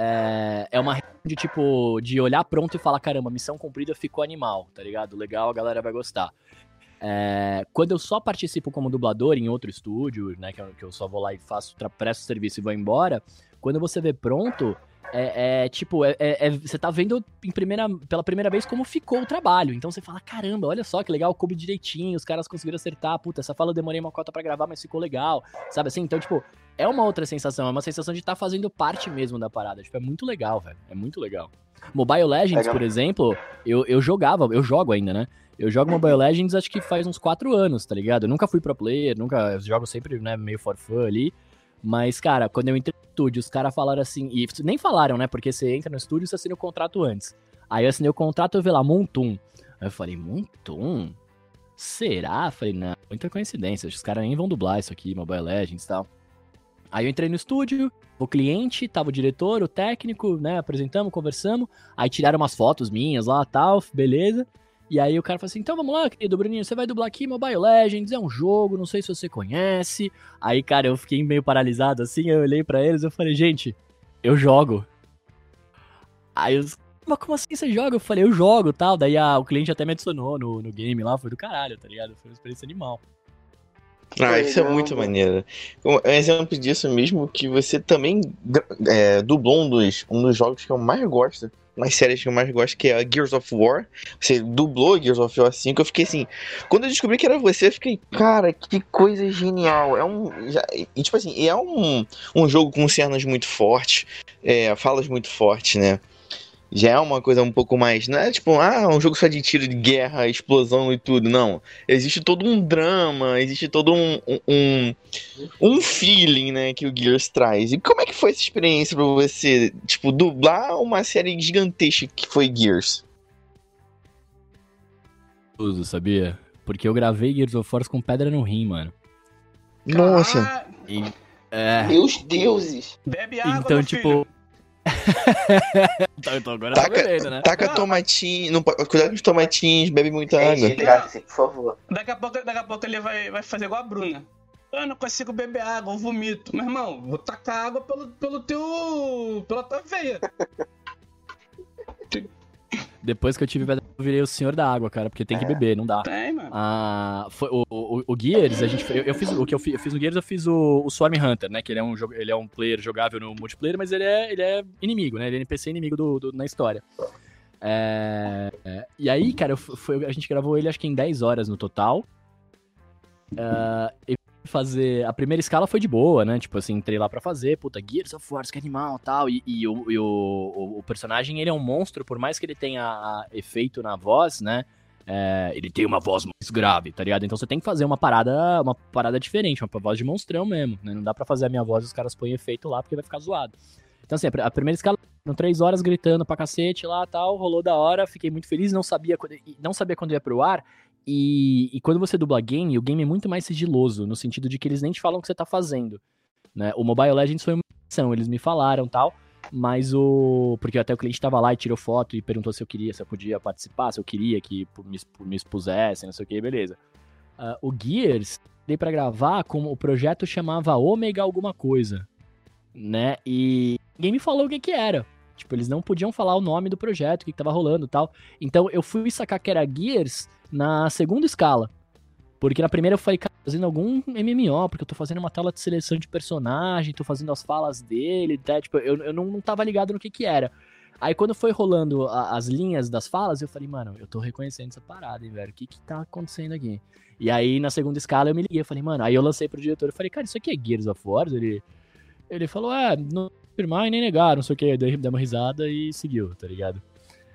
é, é uma de tipo, de olhar pronto e falar, caramba, missão cumprida ficou animal, tá ligado? Legal, a galera vai gostar. É, quando eu só participo como dublador em outro estúdio, né, que eu, que eu só vou lá e faço, presto serviço e vou embora, quando você vê pronto, é, é, tipo, é, é- é- você tá vendo em primeira, pela primeira vez como ficou o trabalho. Então você fala, caramba, olha só que legal, coube direitinho, os caras conseguiram acertar, puta, essa fala eu demorei uma cota pra gravar, mas ficou legal, sabe assim? Então, tipo, é uma outra sensação, é uma sensação de estar fazendo parte mesmo da parada. Tipo, é muito legal, velho, é muito legal. Mobile Legends, Legal. por exemplo, eu, eu jogava, eu jogo ainda, né? Eu jogo Mobile Legends acho que faz uns 4 anos, tá ligado? Eu nunca fui pro player, nunca. Eu jogo sempre, né, meio for fun ali. Mas, cara, quando eu entrei no estúdio, os caras falaram assim. E nem falaram, né? Porque você entra no estúdio e você assina o contrato antes. Aí eu assinei o contrato e eu vi lá, Montum. Aí eu falei, Montum? Será? Falei, não, muita coincidência. Os caras nem vão dublar isso aqui, Mobile Legends e tal. Aí eu entrei no estúdio, o cliente, tava o diretor, o técnico, né? Apresentamos, conversamos. Aí tiraram umas fotos minhas lá tal, beleza. E aí o cara falou assim: então vamos lá, querido Bruninho, você vai dublar aqui Mobile Legends, é um jogo, não sei se você conhece. Aí, cara, eu fiquei meio paralisado assim, eu olhei pra eles eu falei, gente, eu jogo. Aí os. Mas como assim você joga? Eu falei, eu jogo tal. Daí a- o cliente até me adicionou no, no game lá, foi do caralho, tá ligado? Foi uma experiência animal. Ah, isso é muito maneiro. Um exemplo disso mesmo que você também é, dublou um dos, um dos jogos que eu mais gosto, umas séries que eu mais gosto, que é a Gears of War. Você dublou Gears of War 5, eu fiquei assim. Quando eu descobri que era você, eu fiquei, cara, que coisa genial. É um. já- e tipo assim, é um, um jogo com cenas muito fortes, é, falas muito fortes, né? Já é uma coisa um pouco mais. Não é tipo, ah, um jogo só de tiro de guerra, explosão e tudo. Não existe todo um drama, existe todo um, um, um, feeling, né, que o Gears traz. E como é que foi essa experiência pra você, tipo, dublar uma série gigantesca que foi Gears? Uso, sabia? Porque eu gravei Gears of War com pedra no rim, mano. Nossa, Ah, E, é. Meus deuses. bebe água, Então, meu tipo. filho. então, então agora tá Taca- bebendo, né? taca Ah. tomatinho, não, cuidado com os tomatinhos, bebe muita É, água. Por favor. Daqui a pouco, daqui a pouco ele vai, vai fazer igual a Bruna. Eu não consigo beber água, eu vomito. Meu irmão, vou tacar água pelo, pelo teu. pela tua veia. Depois que eu tive pedra, eu virei o senhor da água, cara, porque tem que É. beber, não dá. Tem, mano. Ah, foi, o, o, o Gears, a gente, eu, eu fiz o que eu fiz, eu fiz no Gears, eu fiz o, o Swarm Hunter, né? Que ele é um jogo, ele é um player jogável no multiplayer, mas ele é, ele é inimigo, né? Ele é NPC inimigo do, do- na história. É, é, e aí, cara, eu foi, a gente gravou ele acho que em 10 horas no total. E fazer. A primeira escala foi de boa, né? Tipo assim, entrei lá pra fazer, puta, Gears of War, que animal tal. E, e o, e o, o, personagem, ele é um monstro, por mais que ele tenha efeito na voz, né? É, ele tem uma voz mais grave, tá ligado? Então você tem que fazer uma parada, uma parada diferente, uma voz de monstrão mesmo, né? Não dá pra fazer a minha voz e os caras põem efeito lá porque vai ficar zoado. Então assim, a pr- a primeira escala, foram três horas gritando pra cacete lá tal, rolou da hora, fiquei muito feliz, não sabia não sabia quando ia pro ar. E, e quando você dubla game, o game é muito mais sigiloso, no sentido de que eles nem te falam o que você tá fazendo. Né? O Mobile Legends foi uma exceção, eles me falaram tal, mas o. Porque até o cliente tava lá e tirou foto e perguntou se eu queria, se eu podia participar, se eu queria que me, me expusessem, não sei o que, beleza. Ah, o Gears, dei pra gravar como o projeto chamava Omega alguma coisa, né? E ninguém me falou o que que era. Tipo, eles não podiam falar o nome do projeto, o que, que tava rolando e tal. Então eu fui sacar que era Gears na segunda escala. Porque na primeira eu falei, cara, fazendo algum MMO, porque eu tô fazendo uma tela de seleção de personagem, tô fazendo as falas dele, tá? Tipo, eu, eu não, não tava ligado no que que era. Aí quando foi rolando a- as linhas das falas, eu falei, mano, eu tô reconhecendo essa parada, hein, velho. O que que tá acontecendo aqui? E aí, na segunda escala, eu me liguei, eu falei, mano, aí eu lancei pro diretor, eu falei, cara, isso aqui é Gears of War? Ele, ele falou, é, não afirmar e nem negar, não sei o que, dei, dei uma risada e seguiu, tá ligado?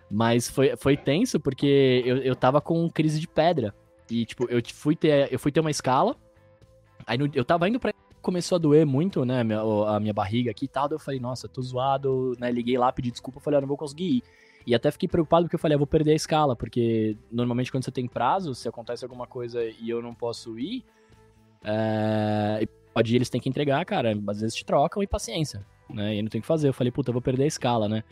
Mas foi, foi tenso porque eu, eu tava com crise de pedra. E, tipo, eu fui ter, eu fui ter uma escala Aí no- eu tava indo pra. Começou a doer muito, né? minha- A minha barriga aqui e tal. Daí eu falei, nossa, tô zoado, né? Liguei lá, pedi desculpa, falei, ah, não vou conseguir ir. E até fiquei preocupado porque eu falei, ah, vou perder a escala, porque normalmente quando você tem prazo, se acontece alguma coisa e eu não posso ir, é... pode ir, eles têm que entregar, cara. Às vezes te trocam e paciência, né? E aí não tem o que fazer. Eu falei, puta, eu vou perder a escala, né?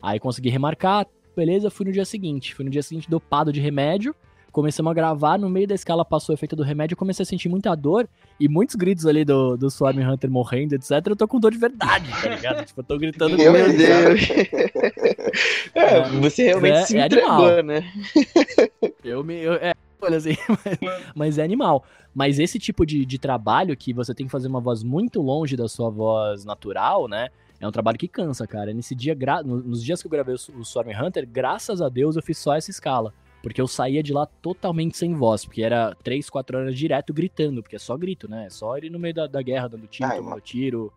Aí consegui remarcar, beleza, fui no dia seguinte. Fui no dia seguinte dopado de remédio. Começamos a gravar, no meio da escala passou o efeito do remédio, eu comecei a sentir muita dor e muitos gritos ali do, do Swarm Hunter morrendo, etc. Eu tô com dor de verdade, tá ligado? tipo, eu tô gritando Meu Deus. é, você realmente É- se é entregou, animal. né? Eu me. Eu, é, assim, mas, mas é animal. Mas esse tipo de, de trabalho que você tem que fazer uma voz muito longe da sua voz natural, né? É um trabalho que cansa, cara. Nesse dia, gra- no- nos dias que eu gravei o, o Storm Hunter, graças a Deus eu fiz só essa escala. Porque eu saía de lá totalmente sem voz, porque era 3, 4 horas direto gritando, porque é só grito, né? É só ele no meio da, da guerra, dando tiro, Ai, tomando mano. tiro.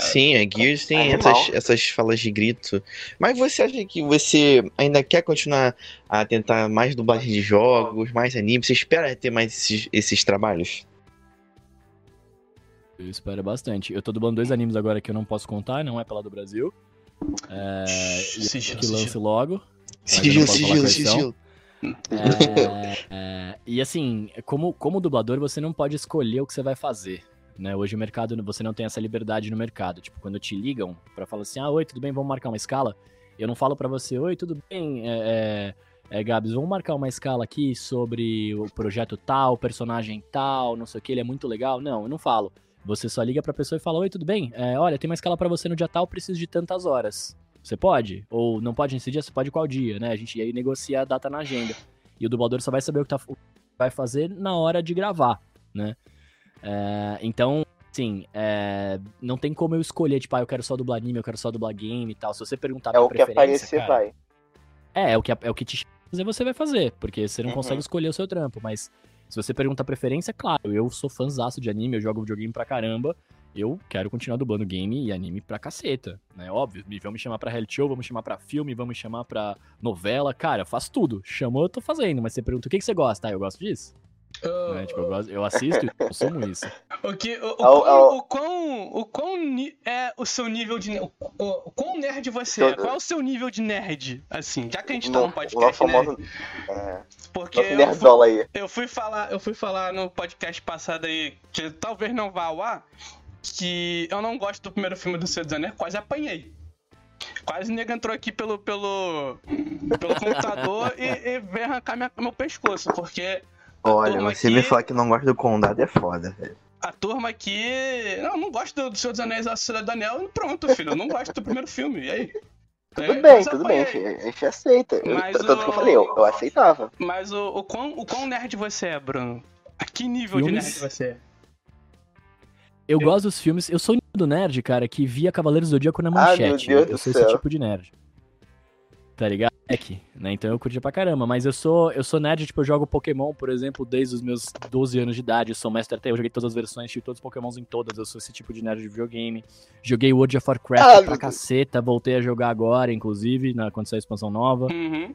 Sim, a Gears tem Animal. essas, essas falas de grito. Mas você acha que você ainda quer continuar a tentar mais dublagem de jogos, mais anime? Você espera ter mais esses, esses trabalhos? Eu espero bastante. Eu tô dublando dois animes agora que eu não posso contar, não é pela do Brasil. É, Sigilo, que lance sigilo. logo. Sigilo, sigilo, sigilo. É, é, e assim, como, como dublador, você não pode escolher o que você vai fazer. Né? Hoje o mercado, você não tem essa liberdade no mercado. Tipo, quando te ligam pra falar assim, ah, oi, tudo bem, vamos marcar uma escala. Eu não falo pra você, oi, tudo bem, é, é, é, Gabs, vamos marcar uma escala aqui sobre o projeto tal, personagem tal, não sei o que, ele é muito legal. Não, eu não falo. Você só liga pra pessoa e fala, oi, tudo bem? É, olha, tem uma escala pra você no dia tal, preciso de tantas horas. Você pode? Ou não pode nesse dia, você pode qual dia, né? A gente aí negocia a data na agenda. E o dublador só vai saber o que tá, o que vai fazer na hora de gravar, né? É, então, assim, é, não tem como eu escolher, tipo, ah, eu quero só dublar anime, eu quero só dublar game e tal. Se você perguntar É o que aparecer, cara, vai. é, é o que, é o que te chama pra fazer, você vai fazer, porque você não Uhum. consegue escolher o seu trampo, mas se você pergunta a preferência, claro, eu sou fãzaço de anime, eu jogo videogame pra caramba, eu quero continuar dublando game e anime pra caceta, né? Óbvio, vão me chamar pra reality show, vão me chamar pra filme, vão me chamar pra novela, cara, eu faço tudo. Chamou, eu tô fazendo, mas você pergunta o que, que você gosta? Ah, eu gosto disso. Eu- Né? Tipo, eu, assisto e consumo isso. O, que, o, o, Ao- quão, ao- o, quão, o quão é o seu nível de. O, o, o quão nerd você é? Todo- Qual é o seu nível de nerd? Assim, já que a gente tá No- podcast, famoso. né? É, Porque eu fui, aí. eu fui falar, eu fui falar no podcast passado aí, que talvez não vá ao ar, que eu não gosto do primeiro filme do Senhor dos Anéis, quase apanhei. Quase o nego entrou aqui pelo, pelo, pelo computador e, e veio arrancar minha- meu pescoço, porque Olha, você aqui- me falar que não gosta do condado é foda, velho. a turma aqui. Não, não gosto do, do Senhor dos Anéis, a Sociedade do Anel, pronto, filho. Eu não gosto do primeiro filme. E aí? Tudo É, bem, eu tudo bem, a gente aceita. Eu- Mas Tanto o- que eu falei, eu, eu aceitava. Mas o, o, quão, o quão nerd você é, Bruno? A que nível Filmes? de nerd você é? Eu gosto dos filmes. Eu sou o do nerd, cara, que via Cavaleiros do Zodíaco na Ah, meu manchete. Deus eu do sou céu. esse tipo de nerd. Tá ligado? É que, né? Então eu curtia pra caramba. Mas eu sou, eu sou nerd, tipo, eu jogo Pokémon, por exemplo, desde os meus 12 anos de idade. Eu sou mestre até, eu joguei todas as versões, tive todos os Pokémons em todas. Eu sou esse tipo de nerd de videogame. Joguei World of Warcraft Ah, pra caceta, voltei a jogar agora, inclusive, na, quando saiu a expansão nova. Uhum.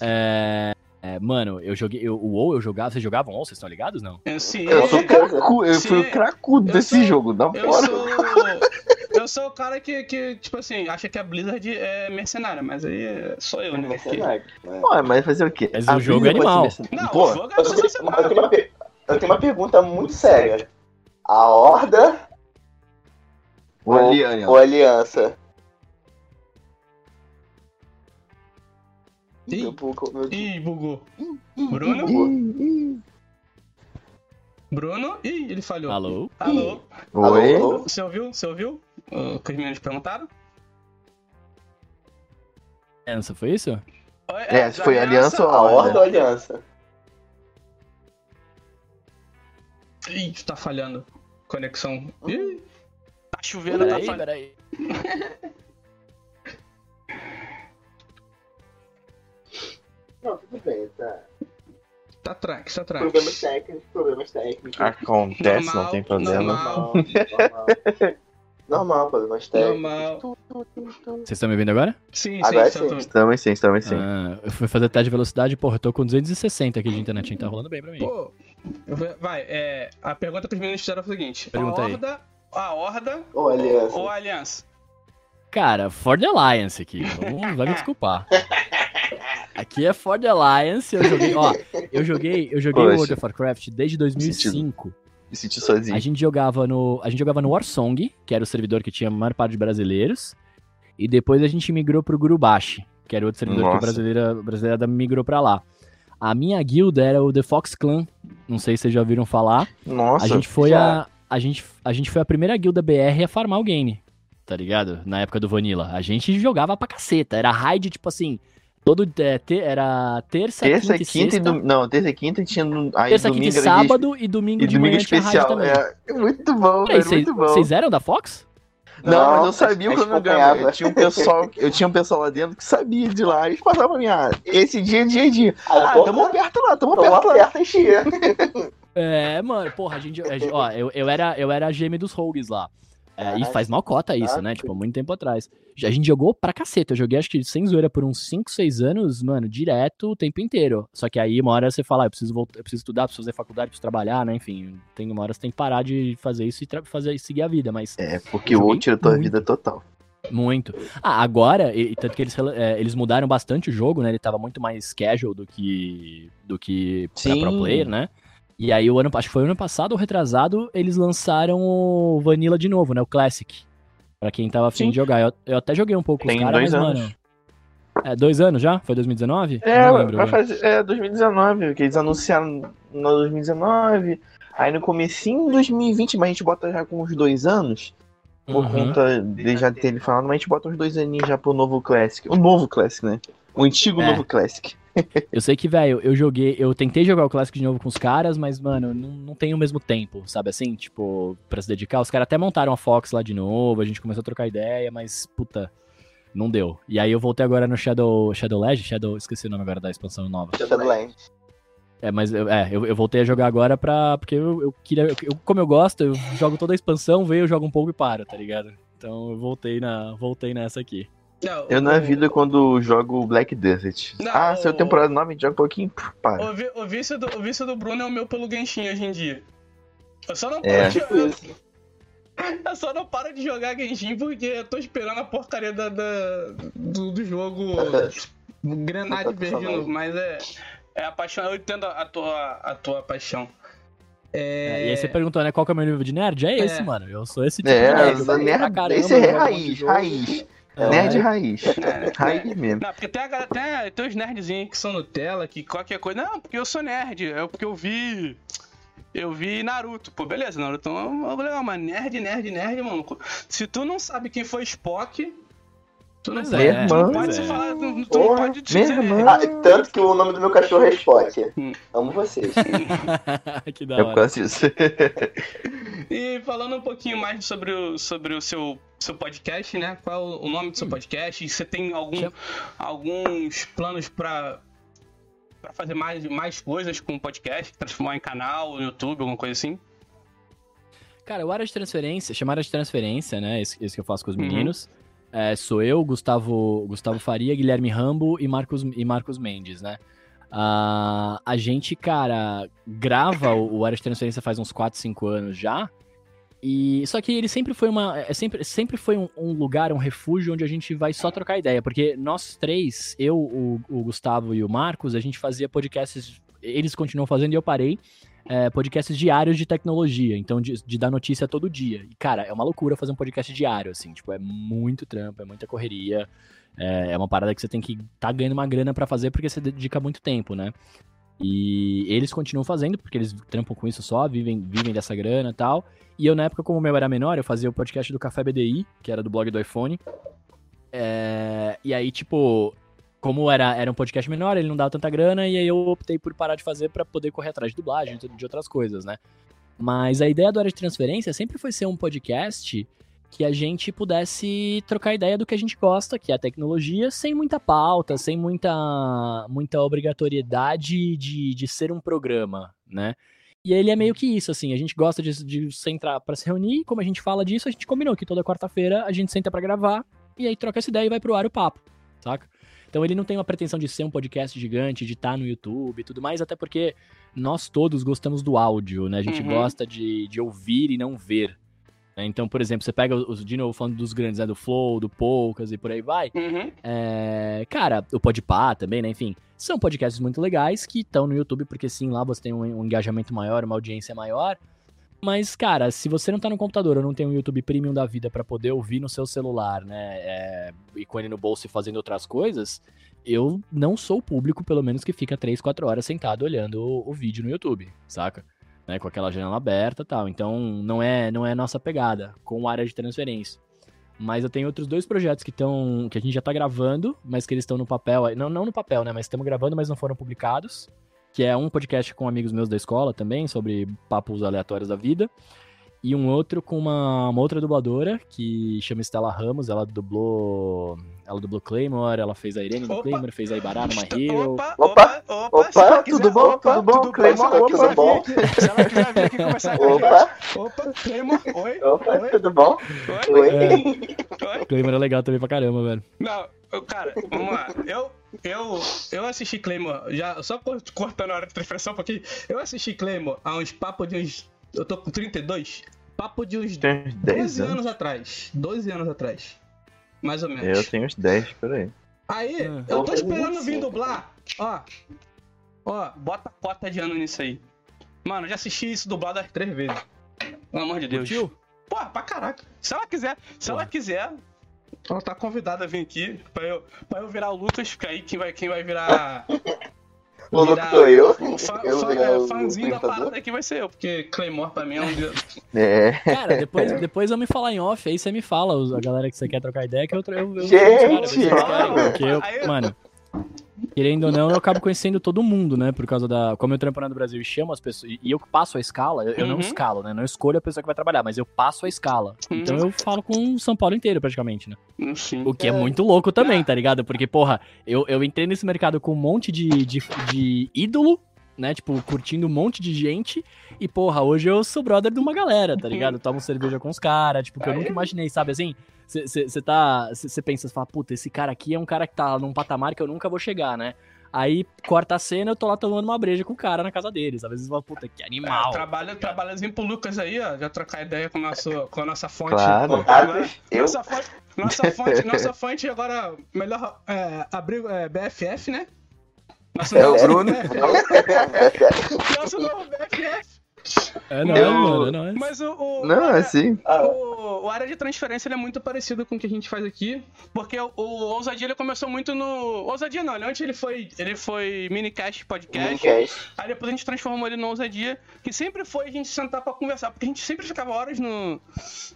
É, é, mano, eu joguei. Eu, o WoW eu jogava. Vocês jogavam WoW? Vocês estão ligados? Não? Eu, sim, Eu eu, sou Cracu, eu Sim, fui o cracudo eu desse sou- jogo, dá eu fora. sou. Eu sou o cara que, que, tipo assim, acha que a Blizzard é mercenária, mas aí sou eu, né? Mercenário, né? Ué, mas fazer o quê? Mas A o jogo é animal. Não. Pô, o jogo é Eu tenho, eu sensacional. tenho uma, eu tenho uma pergunta muito séria. A Horda o Aliane, ou a Aliança? Ih. Meu- Ih, bugou. Bruno? Ih, Bruno? Ih, ele falhou. Alô? Alô? Oi? Alô? Você ouviu? Você ouviu? O que os meninos perguntaram? Essa foi isso? É, se foi aliança ou A Horda Horda? ou Aliança? Ih, tá falhando. Conexão. Ih, tá chovendo, tá Peraí, falhando. peraí. Não, tudo bem, tá. Tá atrás, tá atrás. Problemas técnicos, problemas técnicos. Acontece, não Normal, tem problema. normal. Normal, normal. Problemas técnicos. Normal. Vocês estão me ouvindo agora? Sim, sim, Agora sim. tudo. Estamos sim, estamos sim. Ah, eu fui fazer teste de velocidade, porra, eu tô com 260 aqui de internet? Tá rolando bem pra mim. Pô, Vai, é, a pergunta que os meninos fizeram foi o seguinte: Pergunta a aí. Horda, a Horda Ô, aliança. ou a Aliança? Cara, Ford Alliance aqui. Vamos, vai me desculpar. Aqui é Ford Alliance. Eu joguei, ó, eu joguei, eu joguei Poxa. World of Warcraft desde 2005. Me senti sozinho. A gente jogava no, a gente jogava no Warsong, que era o servidor que tinha a maior parte de brasileiros, e depois a gente migrou pro Gurubashi, que era outro servidor que a Nossa. brasileira, a brasileira migrou pra lá. A minha guilda era o The Fox Clan, não sei se vocês já ouviram falar. Nossa. a gente foi já. a, a gente a gente foi a primeira guilda BR a farmar o game, tá ligado? Na época do Vanilla. A gente jogava pra caceta, era raid tipo assim, todo é, te- era terça, Terça, quinta, e quinta e sexta. domingo. Não, terça e quinta tinha. Aí Terça, quinta domingo e era dia- sábado e domingo E de domingo manhã tinha raid especial. também. É, é muito bom, é vocês muito bom. vocês eram da Fox? Não, Não, mas eu sabia o cronograma. Eu tinha um pessoal, eu tinha um pessoal lá dentro que sabia de lá. Eles passavam pra mim, ah, esse dia, dia, dia. Ah, tô- tamo perto lá, tamo perto lá. em chia. É, mano, porra, a gente. a gente- ó, eu, eu, era, eu era a GM dos Rogues lá. É, e faz mal cota isso, né? Tipo, muito tempo atrás. Já- A gente jogou pra caceta. Eu joguei, acho que sem zoeira, por uns 5, 6 anos, mano, direto o tempo inteiro. Só que aí, uma hora você fala, ah, eu preciso voltar, eu preciso estudar, preciso fazer faculdade, preciso trabalhar, né? Enfim, tem uma hora você tem que parar de fazer isso e fazer, seguir a vida, mas. É, porque o joguei outro tira tua vida total. Muito. Ah, agora, e, tanto que eles, é, eles mudaram bastante o jogo, né? Ele tava muito mais casual do que do que pra Sim. pro player, né? E aí o ano, acho que foi o ano passado ou retrasado, eles lançaram o Vanilla de novo, né? O Classic. Pra quem tava afim de jogar. Eu, eu até joguei um pouco Tem os caras, dois mas, anos. mano. É, dois anos já? Foi 2019? É, Não lembro. vai fazer. É 2019, que eles anunciaram no 2019. Aí no comecinho de 2020, mas a gente bota já com uns dois anos. Por Uhum. conta de já ter ele falado, mas a gente bota uns dois aninhos já pro novo Classic. O novo Classic, né? O antigo É. novo Classic. Eu sei que, velho, eu joguei, eu tentei jogar o Classic de novo com os caras, mas, mano, não, não tem o mesmo tempo, sabe assim? Tipo, pra se dedicar. Os caras até montaram a Fox lá de novo, a gente começou a trocar ideia, mas, puta, não deu. E aí eu voltei agora no Shadow, Shadow Legend, Shadow, esqueci o nome agora da expansão nova. Shadowlands. É, mas eu, é, eu, eu voltei a jogar agora pra, porque eu, eu queria, eu- como eu gosto, eu jogo toda a expansão, veio, eu jogo um pouco e paro, tá ligado? Então eu voltei, na, voltei nessa aqui. Não, Eu na o- vida quando jogo Black Desert. Não, ah, o- temporada nova, a gente joga um pouquinho, pff, para. O, vi- o vício do, o vício do Bruno é o meu pelo Genshin hoje em dia. Eu só não paro É. de jogar. Eu só não paro de jogar Genshin porque eu tô esperando a porcaria da, da- do, do jogo Grenade Verde de novo, mas é, é a paixão, eu entendo a tua, a tua paixão. É, É, e aí você perguntou, né, qual que é o meu nível de nerd? É esse, É. mano. Eu sou esse tipo É, de nerd. nerd, caramba, esse é raiz, raiz. É. Nerd raiz. É. Raiz mesmo. Não, porque tem, a, tem, tem os nerdzinhos que são Nutella, que qualquer coisa. Não, porque eu sou nerd. É porque eu vi. Eu vi Naruto. Pô, beleza, Naruto é um legal, mas nerd, nerd, nerd, mano. Se tu não sabe quem foi Spock, tu não pode, é, tu não pode é. se falar. Tu, tu não Porra, pode dizer. mano. Ah, tanto que o nome do meu cachorro é Spock. Hum. Amo vocês. que da É por hora. causa disso. E falando um pouquinho mais sobre o, sobre o seu, seu podcast, né? Qual o nome do seu podcast? E Você tem algum, alguns planos pra, pra fazer mais, mais coisas com o podcast? Transformar em canal, no YouTube, alguma coisa assim? Cara, o área de transferência, chamada de transferência, né? Esse, esse que eu faço com os Uhum. É, sou eu, Gustavo, Gustavo Faria, Guilherme Rambo e Marcos, e Marcos Mendes, né? Ah, a gente, cara, grava o, o área de transferência faz uns 4, 5 anos já. E só que ele sempre foi uma, é sempre, sempre foi um, um lugar, um refúgio onde a gente vai só trocar ideia, porque nós três, eu, o, o Gustavo e o Marcos, a gente fazia podcasts, eles continuam fazendo e eu parei é, podcasts diários de tecnologia, então de, de dar notícia todo dia. E, cara, é uma loucura fazer um podcast diário, assim, tipo, é muito trampo, é muita correria, é, é uma parada que você tem que tá ganhando uma grana pra fazer porque você dedica muito tempo, né? E eles continuam fazendo, porque eles trampam com isso só, vivem, vivem dessa grana e tal. E eu, na época, como o meu era menor, eu fazia o podcast do Café BDI, que era do blog do iPhone. É, e aí, tipo, como era, era um podcast menor, ele não dava tanta grana, e aí eu optei por parar de fazer pra poder correr atrás de dublagem de outras coisas, né? Mas a ideia do Área de Transferência sempre foi ser um podcast que a gente pudesse trocar ideia do que a gente gosta, que é a tecnologia, sem muita pauta, sem muita, muita obrigatoriedade de, de ser um programa, né? E ele é meio que isso, assim, a gente gosta de, de sentar pra se reunir, como a gente fala disso, a gente combinou que toda quarta-feira a gente senta pra gravar, e aí troca essa ideia e vai pro ar o papo, saca? Então ele não tem uma pretensão de ser um podcast gigante, de estar no YouTube e tudo mais, até porque nós todos gostamos do áudio, né? A gente Uhum. gosta de, de ouvir e não ver. né? Então, por exemplo, você pega os, de novo falando dos grandes, né? Do Flow, do Poucas e por aí vai. Uhum. É, cara, o Podpah também, né? Enfim, são podcasts muito legais que estão no YouTube, porque sim, lá você tem um, um engajamento maior, uma audiência maior. Mas, cara, se você não tá no computador ou não tem um YouTube Premium da vida pra poder ouvir no seu celular, né? é, e com ele no bolso e fazendo outras coisas, eu não sou o público, pelo menos, que fica 3, 4 horas sentado olhando o, o vídeo no YouTube, saca? Né, com aquela janela aberta tal. Então, não é, não é nossa pegada com área de transferência. Mas eu tenho outros dois projetos que estão. que a gente já tá gravando, mas que eles estão no papel. Não, não no papel, né? Mas estamos gravando, mas não foram publicados. Que é um podcast com amigos meus da escola também, sobre papos aleatórios da vida. E um outro com uma, uma outra dubladora, que chama Estela Ramos. Ela dublou. Ela dublou Claymore, ela fez a Irene no Opa. Claymore, fez a Ibará no My Hero. Opa, Opa, opa, opa, tudo bom? opa, Tudo bom? Claymore, Se ela tudo bom? vir aqui- Se ela quiser vir aqui conversar com a gente. Opa, Opa, Clemo, oi, opa, oi, tudo bom? oi, Oi. oi. Claymore é legal também pra caramba, velho. Não, eu- cara, vamos lá. Eu, eu, eu assisti Claymore, já, só cor- cortando a hora de transferência um pouquinho. Eu assisti Claymore há uns papos de uns. Eu tô com 32. Papo de uns Tem uns 10 12 anos anos. atrás. 12 anos atrás. Mais ou menos. Eu tenho uns 10 por aí. Aí, Ah. eu tô esperando vir 25. dublar. Ó. Ó, bota a cota de ano nisso aí. Mano, eu já assisti isso dublado as três vezes. Pelo amor de Deus. Curtiu? Porra, pra caraca. Se ela quiser, se ela Porra. quiser, ela tá convidada a vir aqui pra eu, pra eu virar o Lucas, porque aí quem vai, quem vai virar. O Luke virar sou eu. Eu virar é, o fãzinho da parada aqui vai ser eu, porque Claymore pra mim é um. dia- É. Cara, depois, depois eu me falar em off, aí você me fala, os- a galera que você quer trocar ideia, que eu, eu, eu, eu Gente! os caras, vocês querem, porque eu, Aí- mano, querendo ou não, eu acabo conhecendo todo mundo, né, por causa da, como eu trampo no Brasil e chamo as pessoas, e eu passo a escala, eu, eu não Uhum. escalo, né, não escolho a pessoa que vai trabalhar, mas eu passo a escala, então Uhum. eu falo com o São Paulo inteiro, praticamente, né, Sim. o que é, É. muito louco também, tá ligado, porque, porra, eu, eu entrei nesse mercado com um monte de, de, de ídolo, né, tipo, curtindo um monte de gente, e, porra, hoje eu sou brother de uma galera, tá ligado? Tomo cerveja com os caras, tipo, que eu nunca imaginei, sabe assim? Você tá. Você pensa, você fala, puta, esse cara aqui é um cara que tá num patamar que eu nunca vou chegar, né? Aí corta a cena, eu tô lá tomando uma breja com o cara na casa deles. Às vezes fala, puta, que animal. É, trabalho, trabalhozinho pro Lucas aí, ó. Já trocar ideia com, nosso, com a nossa fonte. Claro. Contatos, eu. Nossa fonte, nossa fonte, nossa fonte agora, melhor é, abrir é, BFF, né? Nosso É o Bruno. Nosso novo BFF. É nóis, Eu- mano, é nóis. Mas o, o, Não, o, é. Ah, o, o área de transferência ele é muito parecido com o que a gente faz aqui, porque o, o Ousadia ele começou muito no. Ousadia não, ele- antes ele foi, ele foi minicast podcast. Minicast. Aí depois a gente transformou ele no Ousadia, que sempre foi a gente sentar pra conversar, porque a gente sempre ficava horas no,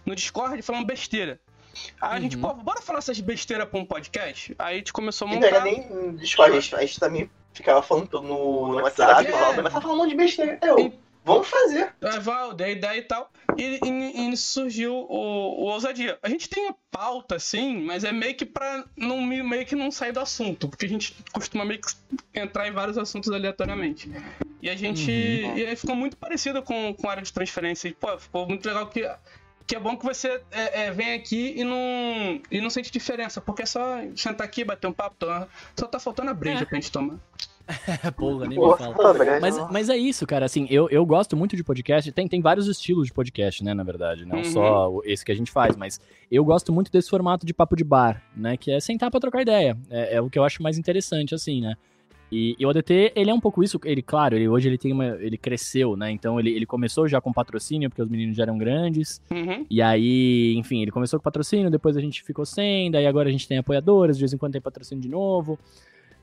no Discord falando besteira. Aí a gente, Uhum. pô, bora falar essas besteiras pra um podcast? Aí a gente começou a Não era montar. nem no Discord, a gente, a gente também ficava falando no, no WhatsApp, É. falava, começava a falar um monte de besteira. Eu, vamos fazer. Aí vai, dei ideia e tal. E, e, e nisso surgiu o, o Ousadia. A gente tem uma pauta, assim, mas é meio que pra não, meio que não sair do assunto, porque a gente costuma meio que entrar em vários assuntos aleatoriamente. E a gente. E aí ficou muito parecido com, com a área de transferência. E, pô, ficou muito legal que. Que é bom que você é, é, vem aqui e não, e não sente diferença, porque é só sentar aqui, bater um papo, tomar- só tá faltando a breja É. pra gente tomar. Porra, nem me fala. André. Mas, mas é isso, cara, assim, eu, eu gosto muito de podcast, tem, tem vários estilos de podcast, né, na verdade, não Uhum. só esse que a gente faz, mas eu gosto muito desse formato de papo de bar, né, que é sentar pra trocar ideia, é, é o que eu acho mais interessante, assim, né. E, e o ADT, ele é um pouco isso, ele, claro, ele, hoje ele tem uma, ele cresceu, né, então ele, ele começou já com patrocínio, porque os meninos já eram grandes, Uhum. e aí, enfim, ele começou com patrocínio, depois a gente ficou sem, daí agora a gente tem apoiadores, de vez em quando tem patrocínio de novo.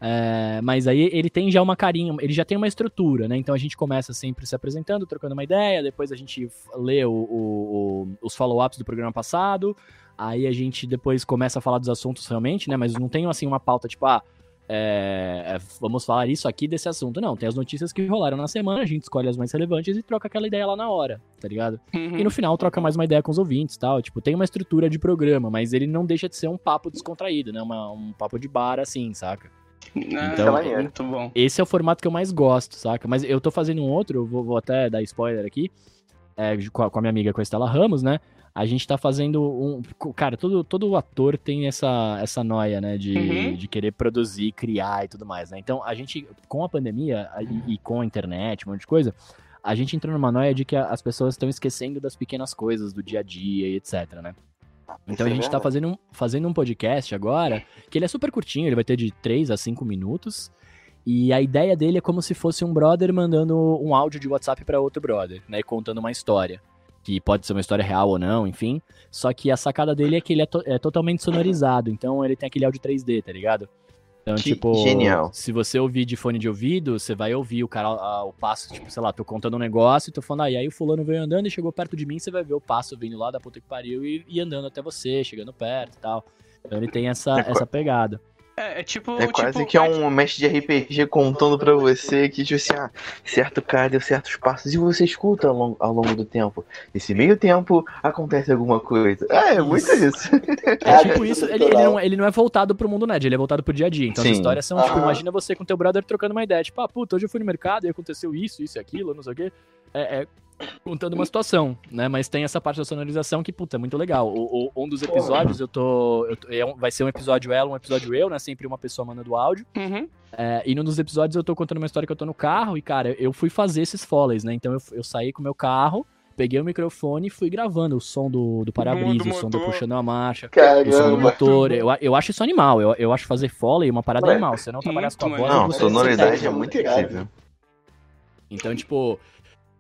É, mas aí ele tem já uma carinha, ele já tem uma estrutura, né? Então a gente começa sempre se apresentando, trocando uma ideia, depois a gente lê o- o- o- os follow-ups do programa passado, aí a gente depois começa a falar dos assuntos realmente, né? Mas não tem assim uma pauta tipo, ah, é, é, vamos falar isso aqui desse assunto. Não, tem as notícias que rolaram na semana, a gente escolhe as mais relevantes e troca aquela ideia lá na hora, tá ligado? Uhum. E no final troca mais uma ideia com os ouvintes tal. Tipo, tem uma estrutura de programa, mas ele não deixa de ser um papo descontraído, né? Uma- um papo de bar, assim, saca? Ah, Então- muito bom. Esse é o formato que eu mais gosto, saca? Mas eu tô fazendo um outro, eu vou, vou até dar spoiler aqui, é, com, a, com a minha amiga, com a Estela Ramos, né? A gente tá fazendo um. Cara, todo, todo ator tem essa, essa noia, né? De, Uhum. de querer produzir, criar e tudo mais, né? Então, a gente, com a pandemia e, e com a internet, um monte de coisa, a gente entrou numa noia de que as pessoas estão esquecendo das pequenas coisas do dia a dia e etc, né? Então a é gente tá fazendo um, fazendo um podcast agora, que ele é super curtinho, ele vai ter de 3 a 5 minutos. E a ideia dele é como se fosse um brother mandando um áudio de WhatsApp pra outro brother, né? E contando uma história. Que pode ser uma história real ou não, enfim. Só que a sacada dele é que ele é, to- é totalmente sonorizado. Então ele tem aquele áudio 3D, tá ligado? Então, Que tipo, genial. se você ouvir de fone de ouvido, você vai ouvir o cara, a- o passo, tipo, sei lá, tô contando um negócio e tô falando, ah, e aí o fulano veio andando e chegou perto de mim, você vai ver o passo vindo lá da puta que pariu e, e andando até você, chegando perto e tal. Então ele tem essa, É essa pegada. É, é tipo. É quase tipo, que é um mestre de RPG contando pra você que, tipo assim, ah, certo cara deu certos passos e você escuta ao longo, ao longo do tempo. Nesse meio tempo acontece alguma coisa. É, é muito isso. É tipo é isso, ele, ele, não, ele não é voltado pro mundo nerd, ele é voltado pro dia a dia. Então Sim. as histórias são, tipo, imagina você com teu brother trocando uma ideia. Tipo, ah, puta, hoje eu fui no mercado e aconteceu isso, isso e aquilo, não sei o quê. É, é contando uma situação, né? Mas tem essa parte da sonorização que, puta, é muito legal. O, o- um dos episódios eu tô. Eu tô- é um- vai ser um episódio ela, um episódio eu, né? Sempre uma pessoa mandando áudio. Uhum. É, e num dos episódios eu tô contando uma história que eu tô no carro e, cara, eu fui fazer esses follies, né? Então eu, eu saí com o meu carro, peguei o microfone e fui gravando o som do, do para-brisa, o som do puxando a marcha. O som do Caramba. motor, eu, eu acho isso animal. Eu, eu acho fazer foley uma parada Ué, animal. Se você não trabalhasse com a voz. Não, você sonoridade é muito incrível. Então, tipo,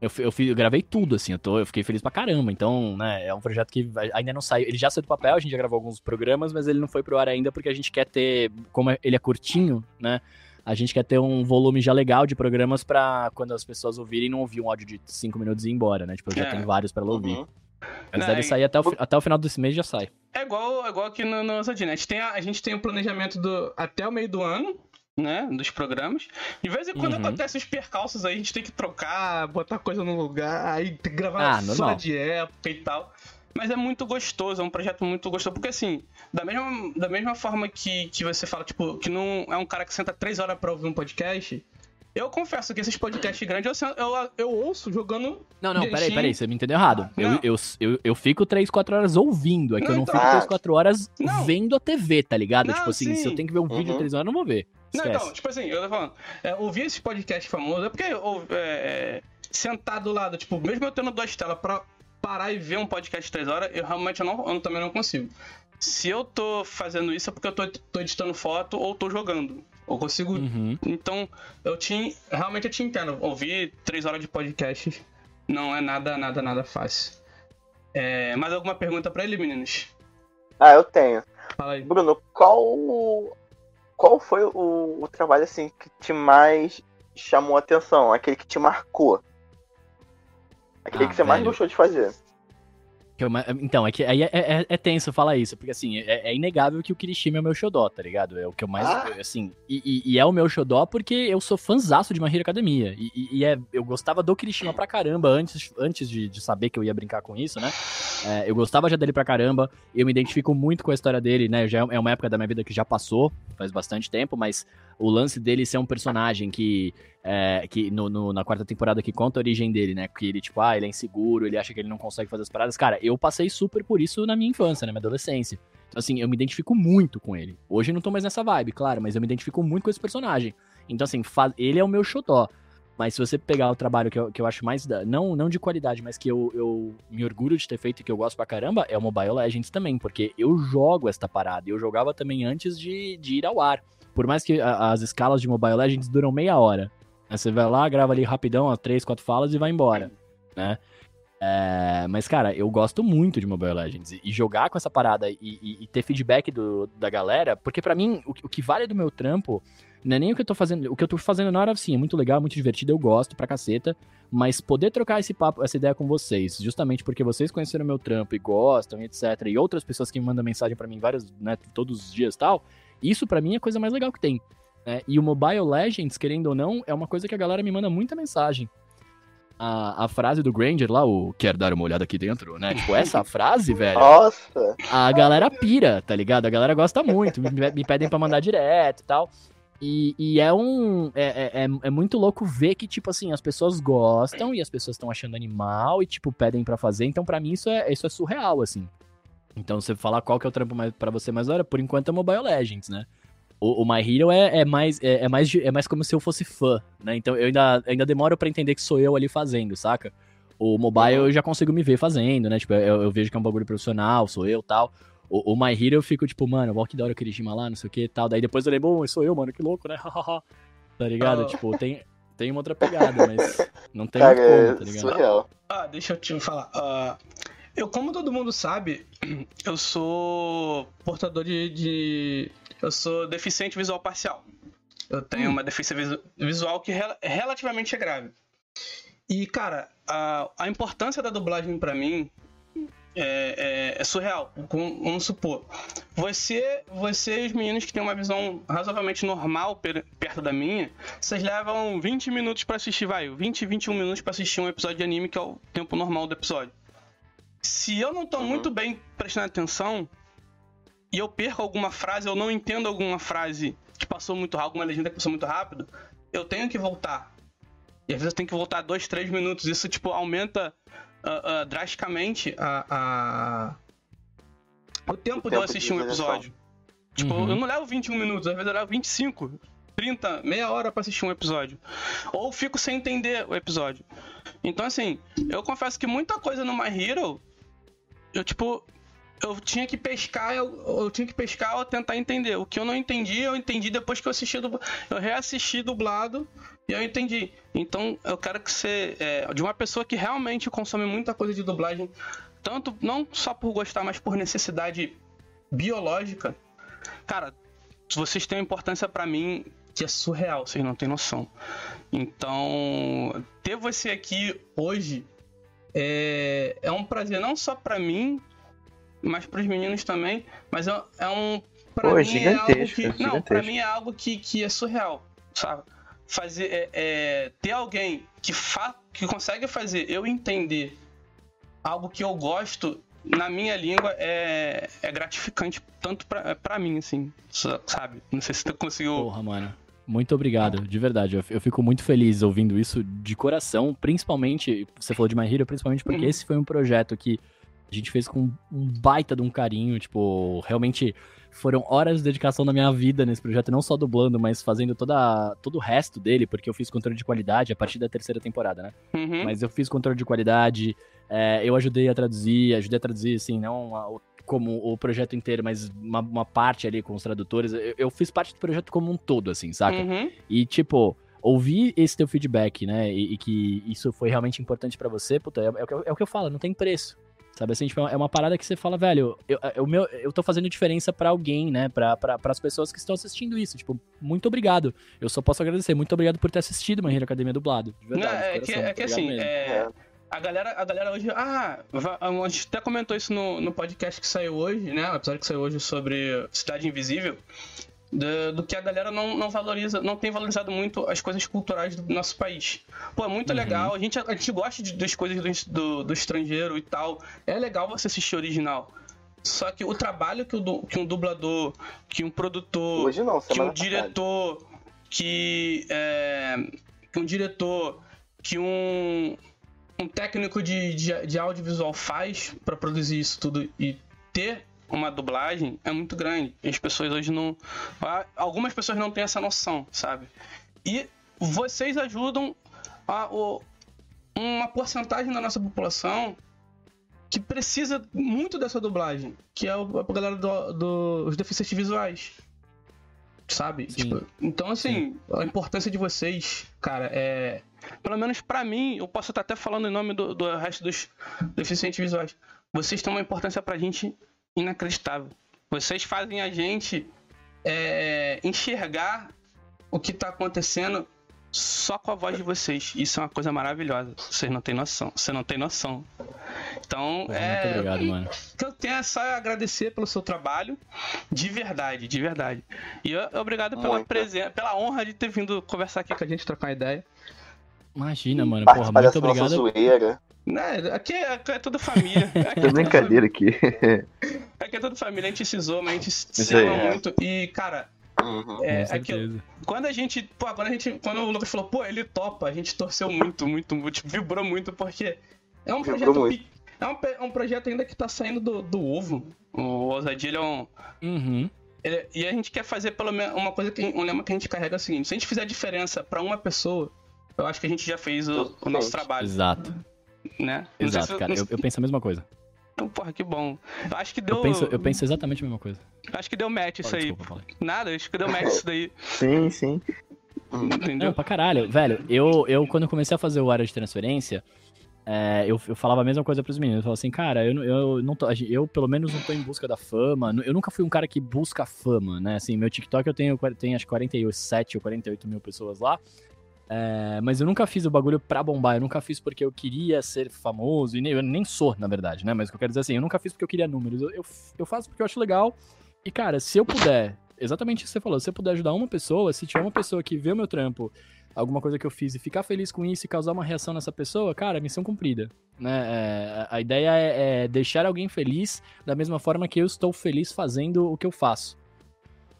eu, eu, eu gravei tudo, assim, eu, tô, eu fiquei feliz pra caramba. Então, né, é um projeto que ainda não saiu. Ele já saiu do papel, a gente já gravou alguns programas, mas ele não foi pro ar ainda porque a gente quer ter, como é- ele é curtinho, né? A gente quer ter um volume já legal de programas pra quando as pessoas ouvirem não ouvir um áudio de 5 minutos e ir embora, né? Tipo, eu já É. tenho vários pra ela ouvir. Uhum. Mas Não, deve sair até o, até o final desse mês já sai. É igual, é igual aqui no, no Ousadia, né? A gente tem, a, a gente tem o planejamento do, até o meio do ano, né? Dos programas. De vez em quando Uhum. acontecem os percalços aí, a gente tem que trocar, botar coisa no lugar, aí tem que gravar Ah, fora de época e tal. Mas é muito gostoso, é um projeto muito gostoso. Porque assim, da mesma, da mesma forma que, que você fala, tipo, que não é um cara que senta três horas pra ouvir um podcast. Eu confesso que esses podcasts grandes eu, eu, eu ouço jogando. Não, não, peraí, peraí, você me entendeu errado. Eu, Não. eu, eu, eu fico 3, 4 horas ouvindo, é que eu Não, não então- fico Ah. 3, 4 horas Não. vendo a TV, tá ligado? Não, tipo assim, se eu sim. tenho que ver um vídeo Uhum. 3 horas, eu não vou ver. Não, então, tipo assim, eu tô falando, é, ouvir esse podcast famoso é porque eu, é, sentado do lado, tipo, mesmo eu tendo duas telas pra parar e ver um podcast de três horas, eu realmente não, eu também não consigo. Se eu tô fazendo isso é porque eu tô, tô editando foto ou tô jogando. Eu consigo. Uhum. Então, eu te. Realmente eu te entendo. Ouvir três horas de podcast não é nada, nada, nada fácil. É, mais alguma pergunta pra ele, meninos? Ah, eu tenho. Fala aí. Bruno, qual qual foi o, o trabalho assim que te mais chamou a atenção? Aquele que te marcou? Aquele Ah, que você mais velho. gostou de fazer? Eu ma- Então, é que aí é, é- é tenso falar isso, porque assim, é, é inegável que o Kirishima é o meu xodó, tá ligado? É o que eu mais. Ah. Assim, e, e- e é o meu xodó porque eu sou fanzaço de My Hero Academia. E, e- e é, eu gostava do Kirishima pra caramba antes, antes de, de saber que eu ia brincar com isso, né? É, eu gostava já dele pra caramba, eu me identifico muito com a história dele, né? Já é uma época da minha vida que já passou, faz bastante tempo, mas o lance dele ser um personagem que é, que no, no- na quarta temporada que conta a origem dele, né? Que ele, tipo, ah, ele é inseguro, ele acha que ele não consegue fazer as paradas. Cara, eu passei super por isso na minha infância, na minha adolescência. Então, assim, eu me identifico muito com ele. Hoje eu não tô mais nessa vibe, claro, mas eu me identifico muito com esse personagem. Então, assim, fa- ele é o meu xodó. Mas se você pegar o trabalho que eu, que eu acho mais. Da, não, não de qualidade, mas que eu, eu me orgulho de ter feito e que eu gosto pra caramba, é o Mobile Legends também. Porque eu jogo esta parada. e Eu jogava também antes de, de ir ao ar. Por mais que a- as escalas de Mobile Legends duram meia hora. Aí Você vai lá, grava ali rapidão, ó, três, quatro falas e vai embora, né? É, mas, cara, eu gosto muito de Mobile Legends. E, jogar com essa parada e, e- e ter feedback do- da galera, porque pra mim, o, que- o que vale do meu trampo não é nem o que eu tô fazendo. O que eu tô fazendo na hora, assim, é muito legal, muito divertido, eu gosto pra caceta. Mas poder trocar esse papo, essa ideia com vocês, justamente porque vocês conheceram meu trampo e gostam, etc. E outras pessoas que me mandam mensagem pra mim vários, né, todos os dias e tal, isso pra mim é a coisa mais legal que tem. né? E o Mobile Legends, querendo ou não, é uma coisa que a galera me manda muita mensagem. A, a frase do Granger lá, o quer dar uma olhada aqui dentro, né? Tipo, essa frase, velho, Nossa! a galera pira, tá ligado? A galera gosta muito, me, me pedem pra mandar direto e tal. E, e é um. É, é, é muito louco ver que, tipo assim, as pessoas gostam e as pessoas estão achando animal e, tipo, pedem para fazer. Então, para mim, isso é, isso é surreal, assim. Então, você falar qual que é o trampo mais, pra você mais hora, por enquanto é Mobile Legends, né? O, o My Hero é, é mais, é, é, mais, é mais como se eu fosse fã, né? Então eu ainda, ainda demoro para entender que sou eu ali fazendo, saca? O mobile eu já consigo me ver fazendo, né? Tipo, eu, eu vejo que é um bagulho profissional, sou eu tal. O, o My Hero eu fico tipo, mano, ó que da hora o Kirishima lá, não sei o que tal. Daí depois eu lembro, oh, sou eu, mano, que louco, né? tá ligado? Oh. Tipo, tem, tem uma outra pegada, mas não tem Cara, muito como, é tá ligado? surreal. Ah, deixa eu te falar. Uh, eu, como todo mundo sabe, eu sou portador de, de. Eu sou deficiente visual parcial. Eu tenho hum. uma deficiência visual que rel relativamente é grave. E, cara, a, a importância da dublagem para mim é, é, é, surreal. Vamos supor. Você, vocês, meninos que têm uma visão razoavelmente normal perto da minha, vocês levam 20 minutos para assistir, vai, 20, 21 minutos para assistir um episódio de anime, que é o tempo normal do episódio. Se eu não tô uhum. muito bem prestando atenção e eu perco alguma frase, eu não entendo alguma frase que passou muito rápido, alguma legenda que passou muito rápido, eu tenho que voltar. E às vezes eu tenho que voltar dois, três minutos. Isso, tipo, aumenta uh, uh, drasticamente a, a, o tempo, o de eu assistir um episódio. Tipo, uhum. eu não levo 21 minutos, às vezes eu levo 25, 30, meia hora para assistir um episódio. Ou fico sem entender o episódio. Então, assim, eu confesso que muita coisa no My Hero, eu, tipo, eu tinha que pescar, eu, eu, tinha que pescar ou tentar entender. O que eu não entendi, eu entendi depois que eu assisti do, eu reassisti dublado e eu entendi. Então eu quero que você, é, de uma pessoa que realmente consome muita coisa de dublagem, tanto não só por gostar, mas por necessidade biológica, cara, vocês têm uma importância para mim que é surreal, vocês não têm noção. Então ter você aqui hoje é, é um prazer não só para mim mas para os meninos também. Mas é, é um. Pra Pô, mim é algo que. Não, pra mim é algo que, que é surreal, sabe? Fazer. É, é, ter alguém que, fa, que consegue fazer eu entender algo que eu gosto na minha língua é, é gratificante, tanto pra, pra mim, assim, sabe? Não sei se tu conseguiu. Porra, mano. Muito obrigado, de verdade. Eu, eu, fico muito feliz ouvindo isso de coração, principalmente, você falou de My Hero, principalmente porque uhum. esse foi um projeto que a gente fez com um baita de um carinho, tipo, realmente foram horas de dedicação da minha vida nesse projeto, não só dublando, mas fazendo toda, todo o resto dele, porque eu fiz controle de qualidade a partir da terceira temporada, né? Uhum. Mas eu fiz controle de qualidade, é, eu ajudei a traduzir, ajudei a traduzir, assim, não a, como o projeto inteiro, mas uma, uma, parte ali com os tradutores. Eu, eu, fiz parte do projeto como um todo, assim, saca? Uhum. E, tipo, ouvir esse teu feedback, né? E, e que isso foi realmente importante para você, puta, é, é, o que eu, é o que eu falo, não tem preço. Sabe assim, tipo, é uma parada que você fala, velho, eu, eu, meu, eu tô fazendo diferença para alguém, né? Pra, pra, as pessoas que estão assistindo isso. Tipo, muito obrigado. Eu só posso agradecer. Muito obrigado por ter assistido My Hero Academia dublado. De verdade. Não, é, que, é que assim, é, a, galera, a galera hoje. Ah, a gente até comentou isso no, no podcast que saiu hoje, né? O episódio que saiu hoje sobre Cidade Invisível do, do, que a galera não, não valoriza, não tem valorizado muito as coisas culturais do nosso país. Pô, é muito uhum. legal, a gente, a gente gosta de, das coisas do, do, do, estrangeiro e tal. É legal você assistir original. Só que o trabalho que, o, que um dublador, que um produtor, não, que um diretor, que, é, que um diretor, que um, um técnico de, de, de audiovisual faz para produzir isso tudo e ter uma dublagem é muito grande. As pessoas hoje não. Algumas pessoas não têm essa noção, sabe? E vocês ajudam a, uma porcentagem da nossa população que precisa muito dessa dublagem, que é a galera dos do, do, deficientes visuais. Sabe? Tipo, então, assim, Sim. a importância de vocês, cara, é. Pelo menos para mim, eu posso estar até falando em nome do, do resto dos deficientes visuais. Vocês têm uma importância pra gente inacreditável. Vocês fazem a gente é, enxergar o que está acontecendo só com a voz de vocês. Isso é uma coisa maravilhosa. Vocês não têm noção. Você não tem noção. Então, é. Muito obrigado, mano. O que eu tenho é só agradecer pelo seu trabalho. De verdade, de verdade. E eu, obrigado pela presença, pela honra de ter vindo conversar aqui com a gente, trocar uma ideia. Imagina, mano. Porra, muito obrigado. Zoeira. Né, aqui é, aqui é tudo família. Aqui é brincadeira aqui. Aqui é tudo família, a gente se zoa, mas a gente se ama é. muito. E, cara, Uhum. É. Quando a gente. Pô, quando a gente. Quando o Lucas falou, pô, ele topa, a gente torceu muito, muito, muito. tipo, Vibrou muito, porque é um Vibrou projeto. muito. É um, é um projeto ainda que tá saindo do, do ovo. O Ousadia ele é um. Uhum. ele- e a gente quer fazer pelo menos uma coisa que um lema que a gente carrega é o seguinte: se a gente fizer diferença pra uma pessoa, eu acho que a gente já fez o, o nosso trabalho, Exato, né? Exato, se- cara. não Eu, eu penso a mesma coisa. sei- Porra, que bom. Eu acho que deu. Eu penso, eu penso exatamente a mesma coisa. Acho que deu match isso aí. desculpa. Nada, acho que deu match isso daí. Sim, sim. Entendeu? Não, pra caralho. Velho, eu, eu quando comecei a fazer o área de transferência, é, eu, eu falava a mesma coisa pros meninos. Eu falava assim, cara, eu, eu não tô. Eu, pelo menos, não tô em busca da fama. Eu nunca fui um cara que busca fama, né? Assim, meu TikTok eu tenho, tenho acho que 47 ou 48 mil pessoas lá. É, mas eu nunca fiz o bagulho pra bombar, eu nunca fiz porque eu queria ser famoso, e nem, eu nem sou, na verdade, né? Mas o que eu quero dizer assim, eu nunca fiz porque eu queria números, eu, eu, eu faço porque eu acho legal. E, cara, se eu puder, exatamente isso que você falou, se eu puder ajudar uma pessoa, se tiver uma pessoa que vê o meu trampo, alguma coisa que eu fiz e ficar feliz com isso e causar uma reação nessa pessoa, cara, missão cumprida. Né? É, a ideia é, é deixar alguém feliz da mesma forma que eu estou feliz fazendo o que eu faço.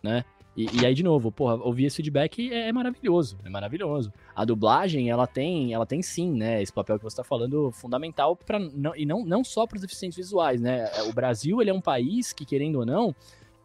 Né? E, e aí, de novo, porra, ouvir esse feedback é, é maravilhoso, é maravilhoso. A dublagem, ela tem, ela tem sim, né, esse papel que você está falando, fundamental para e não, não só para os deficientes visuais, né? O Brasil, ele é um país que, querendo ou não,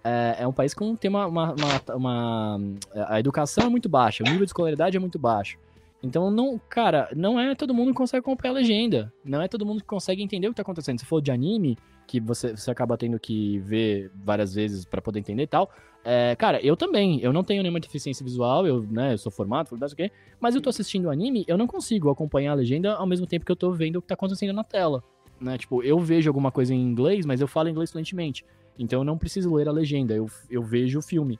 é, é um país com tem uma, uma, uma, uma- a educação é muito baixa, o nível de escolaridade é muito baixo. Então, não, cara, não é todo mundo que consegue acompanhar a legenda. Não é todo mundo que consegue entender o que tá acontecendo. Se for de anime, que você, você acaba tendo que ver várias vezes para poder entender e tal. É, cara, eu também. Eu não tenho nenhuma deficiência visual, eu, né, eu sou formado, não o quê. Mas eu tô assistindo anime, eu não consigo acompanhar a legenda ao mesmo tempo que eu tô vendo o que tá acontecendo na tela. Né? Tipo, eu vejo alguma coisa em inglês, mas eu falo inglês fluentemente. Então eu não preciso ler a legenda, eu, eu vejo o filme.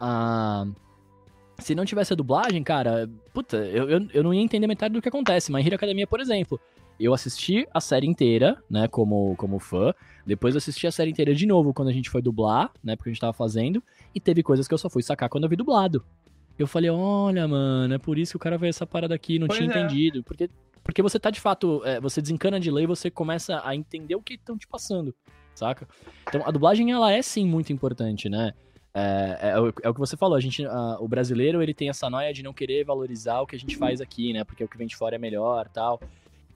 Ah, se não tivesse a dublagem, cara, puta, eu, eu, eu não ia entender metade do que acontece. My Hero Academia, por exemplo, eu assisti a série inteira, né, como, como fã. Depois eu assisti a série inteira de novo quando a gente foi dublar, né, porque a gente tava fazendo. E teve coisas que eu só fui sacar quando eu vi dublado. Eu falei, olha, mano, é por isso que o cara fez essa parada aqui, não Pois tinha é. entendido. Porque, porque você tá de fato, é, você desencana de ler e você começa a entender o que estão te passando, saca? Então a dublagem, ela é sim muito importante, né? É, é, o- é o que você falou, a gente, ah, o brasileiro ele tem essa noia de não querer valorizar o que a gente faz aqui, né? Porque o que vem de fora é melhor tal.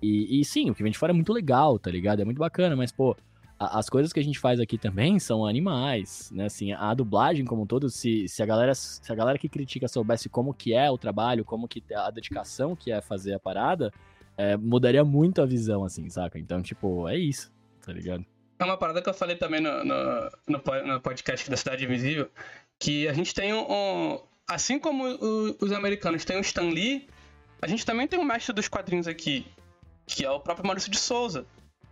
E, e sim, o que vem de fora é muito legal, tá ligado? É muito bacana, mas, pô, a- as coisas que a gente faz aqui também são animais, né? Assim, a dublagem como um todo, se, se, a galera, se a galera que critica soubesse como que é o trabalho, como que a dedicação que é fazer a parada, é, mudaria muito a visão, assim, saca? Então, tipo, é isso, tá ligado? É uma parada que eu falei também no, no, no no podcast da Cidade Invisível, que a gente tem um... um- assim como o- os americanos têm o Stan Lee, a gente também tem um mestre dos quadrinhos aqui, que é o próprio Maurício de Souza.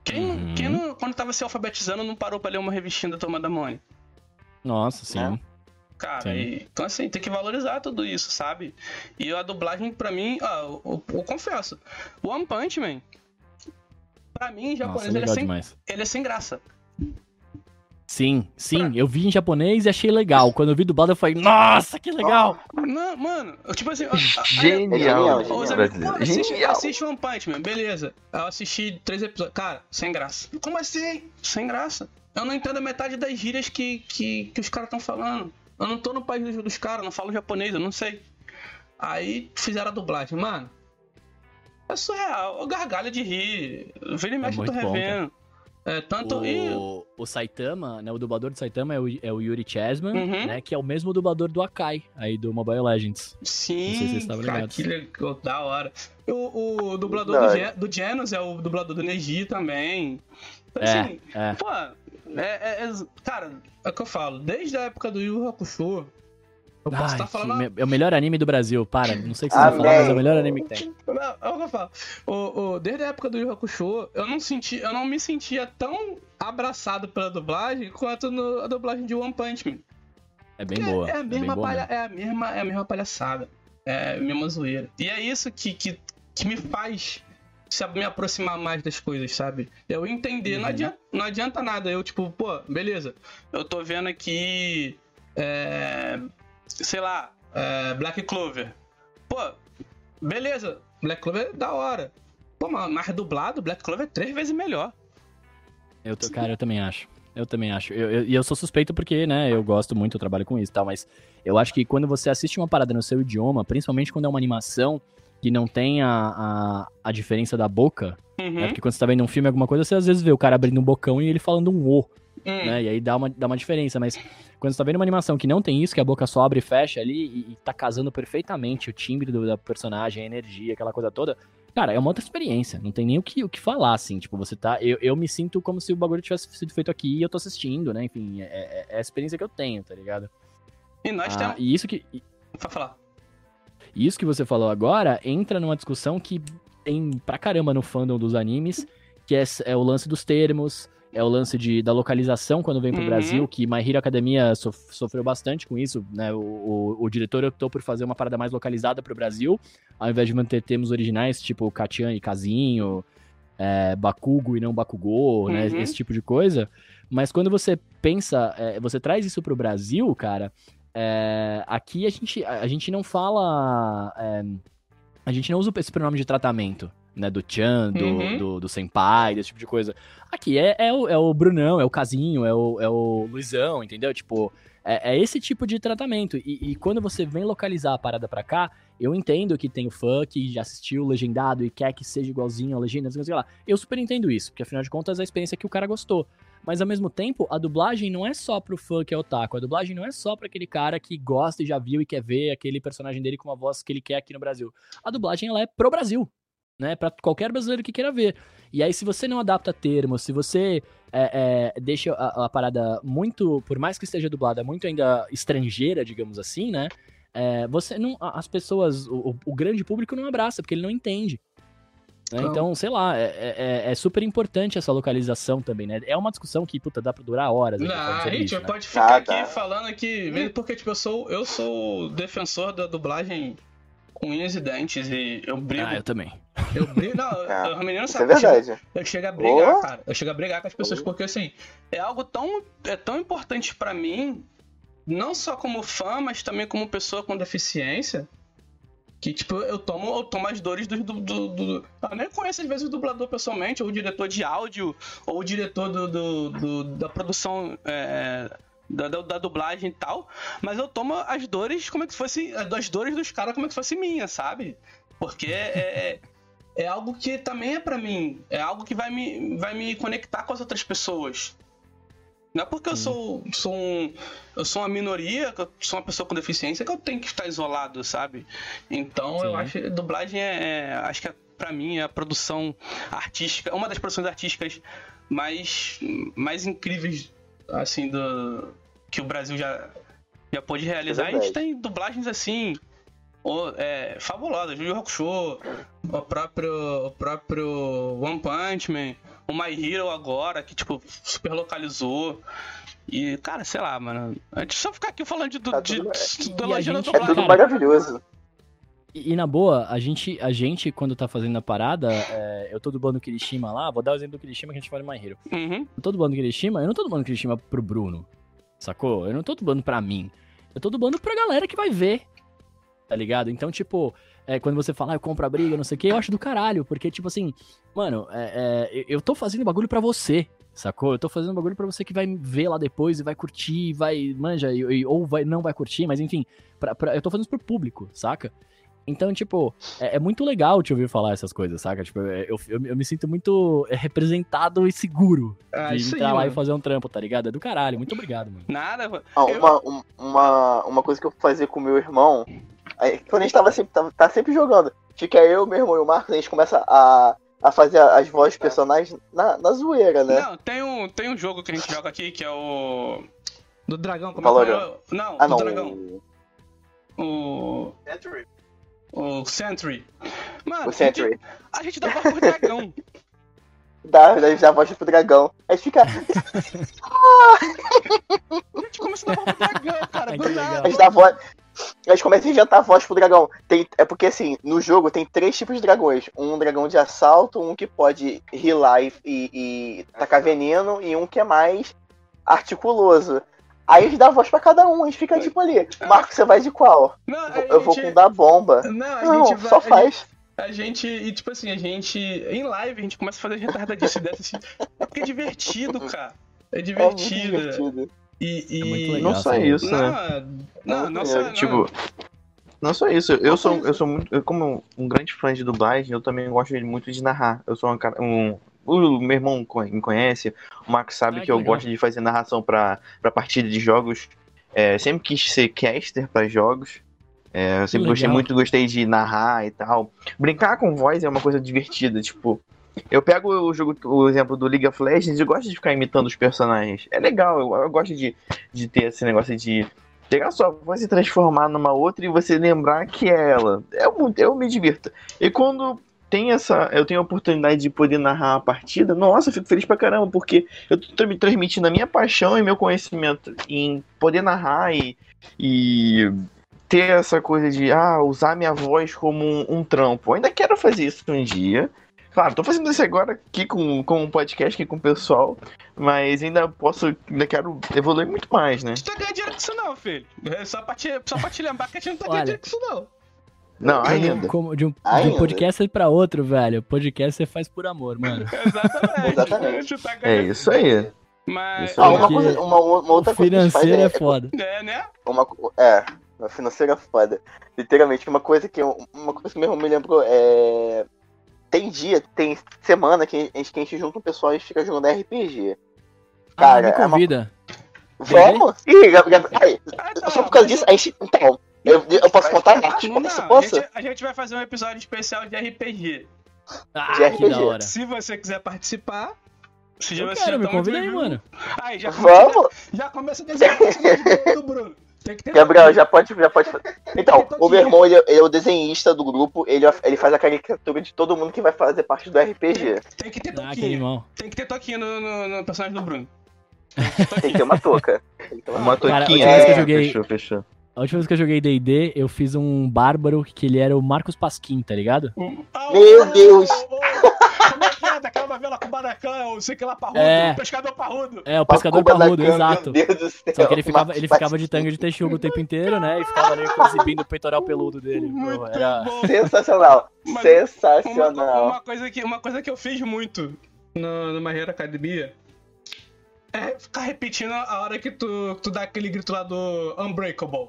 Quem, Uhum. quem não- quando tava se alfabetizando não parou pra ler uma revistinha da Turma da Mônica? Nossa, sim. É. Cara, Sim. e- então assim, tem que valorizar tudo isso, sabe? E a dublagem, pra mim, ah, eu, eu- eu confesso, o One Punch Man, pra mim, em Nossa, japonês, ele, é sem, demais. ele é sem graça. Sim, sim, Pra- eu vi em japonês e achei legal. Quando eu vi dublado, eu falei, nossa, que legal! Não, mano, eu, tipo assim... Genial, genial. pô, assiste, Genial. assiste One Punch Man, beleza. Eu assisti três episódios. Cara, sem graça. Como assim? Sem graça. Eu não entendo a metade das gírias que, que, que os caras estão falando. Eu não tô no país dos, dos caras, não falo japonês, eu não sei. Aí fizeram a dublagem. Mano, é surreal. Eu gargalho de rir. Vira e mexe, eu tô bom, revendo. É, tanto. E, O, o Saitama, né, o dublador do Saitama é o, é o Yuri Chasman, Uhum. né, que é o mesmo dublador do Akai, aí do Mobile Legends. sim, Não sei se vocês estavam cara, ligados. que legal, da hora. O, o dublador Não, do, é- Gen- do Genos é o dublador do Neji também. Então, É, assim, é. Pô, é, é- é- Cara, é o que eu falo. Desde a época do Yu Yu Hakusho, eu posso Ai, estar que falando. me- é o melhor anime do Brasil, para, não sei o que você vai falar, mas é o melhor anime que tem. Não, é o que eu falo. O, o- desde a época do Yu Hakusho, eu não senti, eu não me sentia tão abraçado pela dublagem quanto no, a dublagem de One Punch Man. É bem Porque boa, É a é bem mesma, boa palha- é a mesma, é a mesma palhaçada. É a mesma zoeira. E é isso que, que, que me faz se, me aproximar mais das coisas, sabe? Eu entender. Não, Uhum. adianta, não adianta nada. Eu, tipo, pô, beleza. Eu tô vendo aqui. é, sei lá. é, Black Clover. Pô, beleza. Black Clover é da hora. Pô, mas dublado, Black Clover é três vezes melhor. Eu tô, cara, eu também acho. Eu também acho. E eu, eu, eu, sou suspeito porque, né, eu gosto muito, eu trabalho com isso e tal, mas eu acho que quando você assiste uma parada no seu idioma, principalmente quando é uma animação que não tem a, a, a diferença da boca, uhum. né, porque quando você tá vendo um filme, alguma coisa, você às vezes vê o cara abrindo um bocão e ele falando um O, uhum. né, e aí dá uma, dá uma diferença, mas quando você tá vendo uma animação que não tem isso, que a boca só abre e fecha ali e, e tá casando perfeitamente o timbre do, da personagem, a energia, aquela coisa toda, Cara, é uma outra experiência. Não tem nem o que, o que falar, assim. Tipo, você tá. Eu, eu me sinto como se o bagulho tivesse sido feito aqui e eu tô assistindo, né? Enfim, é, é, é a experiência que eu tenho, tá ligado? E nós ah, temos. E isso que. Pra falar. Isso que você falou agora entra numa discussão que tem pra caramba no fandom dos animes, que é, é o lance dos termos, é o lance de, da localização quando vem pro uhum. Brasil, que My Hero Academia sof, sofreu bastante com isso, né? O, o, o, diretor optou por fazer uma parada mais localizada pro Brasil, ao invés de manter termos originais, tipo Katian e Casinho, é, Bakugo e não Bakugou, né? uhum. né? Esse tipo de coisa. Mas quando você pensa, é, você traz isso pro Brasil, cara, é, aqui a gente, a, a gente não fala. É, a gente não usa esse pronome de tratamento né, do Chan, do, uhum. do, do, Senpai, desse tipo de coisa. Aqui é, é, o, é o Brunão, é o Casinho, é o, é o Luizão, entendeu? Tipo, é, é esse tipo de tratamento. E, e, quando você vem localizar a parada pra cá, eu entendo que tem o fã que já assistiu o legendado e quer que seja igualzinho a legenda, sei lá. Eu super entendo isso, porque afinal de contas é a experiência que o cara gostou. Mas ao mesmo tempo, a dublagem não é só pro fã que é otaku. A dublagem não é só para aquele cara que gosta e já viu e quer ver aquele personagem dele com uma voz que ele quer aqui no Brasil. A dublagem ela é pro Brasil né? Para qualquer brasileiro que queira ver. E aí, se você não adapta termos, se você é, é, deixa a, a, parada muito, por mais que esteja dublada, muito ainda estrangeira, digamos assim, né? É, você não, as pessoas, o, o, grande público não abraça, porque ele não entende. Né? Então, sei lá, é, é, é, é, super importante essa localização também, né? É uma discussão que, puta, dá pra durar horas. Não, a gente isso, né? pode ficar ah, aqui tá. falando aqui, mesmo porque, tipo, eu sou, eu sou defensor da dublagem com unhas e dentes e eu brigo. Ah, eu também. Eu brigo. Não, é, o menino sabe. É verdade. Eu chego, a brigar, oh. cara. Eu chego a brigar com as pessoas, oh. porque assim, é algo tão, é tão importante para mim, não só como fã, mas também como pessoa com deficiência. Que, tipo, eu tomo, eu tomo as dores do, do, do, do, Eu nem conheço, às vezes, o dublador pessoalmente, ou o diretor de áudio, ou o diretor do, do, do da produção é, da, da, da, dublagem e tal, mas eu tomo as dores como é que fosse. As dores dos caras como é que fosse minha, sabe? Porque é, é, é algo que também é para mim. É algo que vai me, vai me conectar com as outras pessoas. Não é porque eu sou, sou um, eu sou uma minoria, que eu sou uma pessoa com deficiência, que eu tenho que estar isolado, sabe? Então Sim. eu acho que dublagem é, é, acho que é, para mim é a produção artística, uma das produções artísticas mais mais incríveis assim do que o Brasil já, já pôde realizar. É a gente tem dublagens assim. É, fabulosas, Yu Hakusho, o próprio, o próprio One Punch Man, o My Hero agora, que tipo, super localizou. E, cara, sei lá, mano. A gente só ficar aqui falando de, tá de, de, de, da gente, É tudo maravilhoso. E, e, na boa, a gente, a gente, quando tá fazendo a parada, é, eu tô dublando o Kirishima lá, vou dar o exemplo do Kirishima que a gente fala em My Hero. Uhum. Eu tô dublando o Kirishima, eu não tô dublando o Kirishima pro Bruno. Sacou? Eu não tô dublando pra mim. Eu tô dublando pra galera que vai ver. Tá ligado? Então, tipo, é, quando você fala, ah, eu compro a briga, não sei o que, eu acho do caralho. Porque, tipo assim, mano, é, é, eu tô fazendo bagulho pra você. Sacou? Eu tô fazendo bagulho pra você que vai ver lá depois e vai curtir, vai, manja, ou vai, não vai curtir, mas enfim, pra, pra, eu tô fazendo isso pro público, saca? Então, tipo, é, é, muito legal te ouvir falar essas coisas, saca? Tipo, é, eu, eu, eu me sinto muito é, representado e seguro ah, de entrar aí, lá mano. e fazer um trampo, tá ligado? É do caralho. Muito obrigado, mano. Nada, mano. Ah, uma, uma, uma coisa que eu fazia com meu irmão, aí, quando a gente tava sempre, tava, tá sempre jogando, fica eu, meu irmão e o Marcos, a gente começa a, a fazer as vozes personagens na, na zoeira, né? Não, tem um, tem um jogo que a gente joga aqui que é o. Do dragão, como é que é? Não, ah, do não, dragão. O. o... O Sentry. Mano, o Sentry. A gente, a gente dá voz pro dragão. Dá, a gente dá voz pro dragão. A gente fica. a gente começa a dar voz pro dragão, cara. Do nada. A gente dá voz. A gente começa a inventar voz pro dragão. Tem, é porque assim, no jogo tem três tipos de dragões. Um dragão de assalto, um que pode rilar e, e, e tacar veneno, e um que é mais articuloso. Aí a gente dá voz pra cada um, a gente fica tipo ali. Marco, você vai de qual? Não, eu vou com da bomba. Não, a não gente vai, só faz. A gente, e tipo assim, a gente, em live, a gente começa a fazer retardadice dessa assim. É porque é divertido, cara. É É muito divertida. divertido. E, e... É muito legal. Não só isso, né? Não, não, não só. não. Tipo, não só isso, eu sou, eu sou muito, eu, como um grande fã de dublagem, eu também gosto muito de narrar. Eu sou um cara, um, o meu irmão me conhece, o Marcos sabe Ah, que que eu legal. gosto de fazer narração pra, pra partida de jogos. É, sempre quis ser caster pra jogos. É, eu sempre gostei Legal. muito, gostei de narrar e tal. Brincar com voz é uma coisa divertida, tipo. Eu pego o jogo, o exemplo do League of Legends e gosto de ficar imitando os personagens. É legal, eu, eu gosto de, de ter esse negócio de pegar voz e transformar numa outra e você lembrar que é ela. Eu, mu- eu me divirto. E quando tem essa, eu tenho a oportunidade de poder narrar a partida, nossa, eu fico feliz pra caramba, porque eu tô me transmitindo a minha paixão e meu conhecimento em poder narrar e, e ter essa coisa de ah, usar minha voz como um, um trampo. Eu ainda quero fazer isso um dia. Claro, tô fazendo isso agora aqui com, com um podcast aqui com o pessoal, mas ainda posso, ainda quero evoluir muito mais, né? A gente não ganha dinheiro com isso, não, filho. É só pra te, só pra te lembrar que a gente não tá ganhando dinheiro com isso, não. Não, ainda. como- de, um, de Ainda. um podcast pra outro, velho. Podcast você faz por amor, mano. Exatamente. Exatamente. Tá É ganhando. isso aí. Mas. Isso Ah, uma, coisa, uma, uma outra O coisa que a gente faz financeiro é é, foda. É, né? uma, é, a financeira é foda. Literalmente, uma coisa que eu- uma coisa que meu irmão me lembrou é. Tem dia, tem semana que a gente, que a gente junta um pessoal e fica jogando RPG. Cara, ah, é me uma- convida. Vamos? Ih, Gabriel, aí, Ah, só por causa disso, a gente. Então, eu, eu posso contar, Marcos? Não, Posso? não, a, gente, a gente vai fazer um episódio especial de RPG. Ah, De que da RPG. hora. Se você quiser participar, se Eu você quero, me tá muito convida aí, mano. Aí, já começa, Vamos? já começa a desenhar do Bruno. Tem que ter Gabriel, já pode, já pode fazer. Então, o meu irmão, ele, ele é o desenhista do grupo, ele, ele faz a caricatura de todo mundo que vai fazer parte do RPG. Tem que ter Ah, toquinho. animal. Tem que ter toquinho no, no- no personagem do Bruno. Tem que ter uma touca. Tem que ter uma Uma Cara, toquinha. né? joguei- Fechou, fechou. A última vez que eu joguei D&D, eu fiz um bárbaro que ele era o Marcos Pasquim, tá ligado? Meu Deus. Como é que é? Daquela novela com o Baracan, o sei que lá parrudo, É. o pescador parrudo. É, o pescador parrudo, exato. Meu Deus do céu. Só que ele ficava, ele ficava de tanga de texugo o tempo inteiro, né? E ficava ali exibindo o peitoral peludo dele. Muito era... bom. Sensacional. Mas- Uma, Sensacional. uma coisa que, uma coisa que eu fiz muito no, no Hero Academia é ficar repetindo a hora que tu, tu dá aquele grito lá do Unbreakable.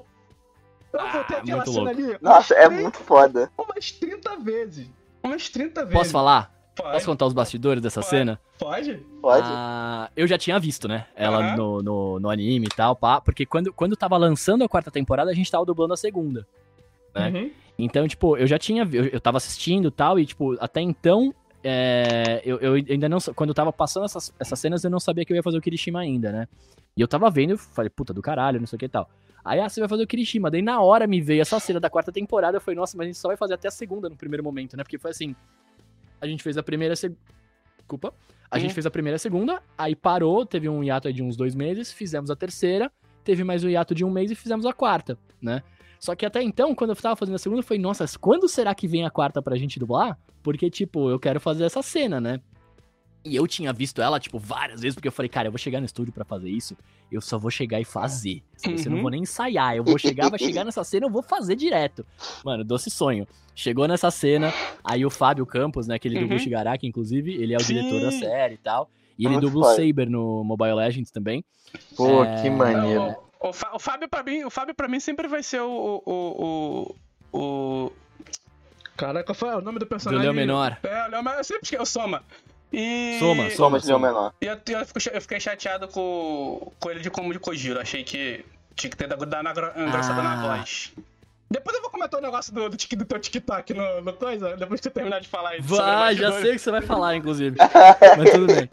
Eu Ah, vou ter aquela cena louco. ali Nossa, é muito foda. umas 30 vezes. Umas 30 vezes. Posso falar? Pode. Posso contar os bastidores dessa Pode. cena? Pode? Pode. Ah, eu já tinha visto, né? Ela Aham. no, no, no anime e tal, pá. Porque quando, quando tava lançando a quarta temporada, a gente tava dublando a segunda. né? Uhum. Então, tipo, eu já tinha. Eu, eu tava assistindo e tal, e, tipo, até então. é, eu, eu ainda não. Quando eu tava passando essas, essas cenas, eu não sabia que eu ia fazer o Kirishima ainda, né? E eu tava vendo, eu falei, puta do caralho, não sei o que e tal. Aí, ah, você vai fazer o Kirishima. Daí, na hora, me veio essa cena da quarta temporada. Eu falei, nossa, mas a gente só vai fazer até a segunda no primeiro momento, né? Porque foi assim. A gente fez a primeira. Seg... Desculpa. A Uhum. gente fez a primeira e a segunda, aí parou, teve um hiato aí de uns dois meses, fizemos a terceira, teve mais um hiato de um mês e fizemos a quarta, né? Só que até então, quando eu tava fazendo a segunda, eu falei, nossa, quando será que vem a quarta pra gente dublar? Porque, tipo, eu quero fazer essa cena, né? E eu tinha visto ela, tipo, várias vezes, porque eu falei, cara, eu vou chegar no estúdio pra fazer isso, eu só vou chegar e fazer. Se você não Uhum. vou nem ensaiar, eu vou chegar, vai chegar nessa cena, eu vou fazer direto. Mano, doce sonho. Chegou nessa cena, aí o Fábio Campos, né, aquele do Uhum. Bush Garaki, inclusive, ele é o Sim. diretor da série e tal. E ele dubla o. Saber no Mobile Legends também. Pô, É, que maneiro. O, o, o Fábio pra mim, o Fábio pra mim sempre vai ser o o o, o... Caraca, qual foi o nome do personagem? Leão Menor. É, o Leão Menor, eu sempre esqueço, o Soma. E... Soma, Soma. Soma Menor. E eu, eu, fico cha- eu fiquei chateado com, com ele de como de Kojiro. Achei que tinha que ter dado gra- engraçada Ah. na voz. Depois eu vou comentar o negócio do, do, tic- do teu TikTok no, no coisa, depois que eu terminar de falar Vai, já sei o que você vai falar, inclusive. Mas tudo bem.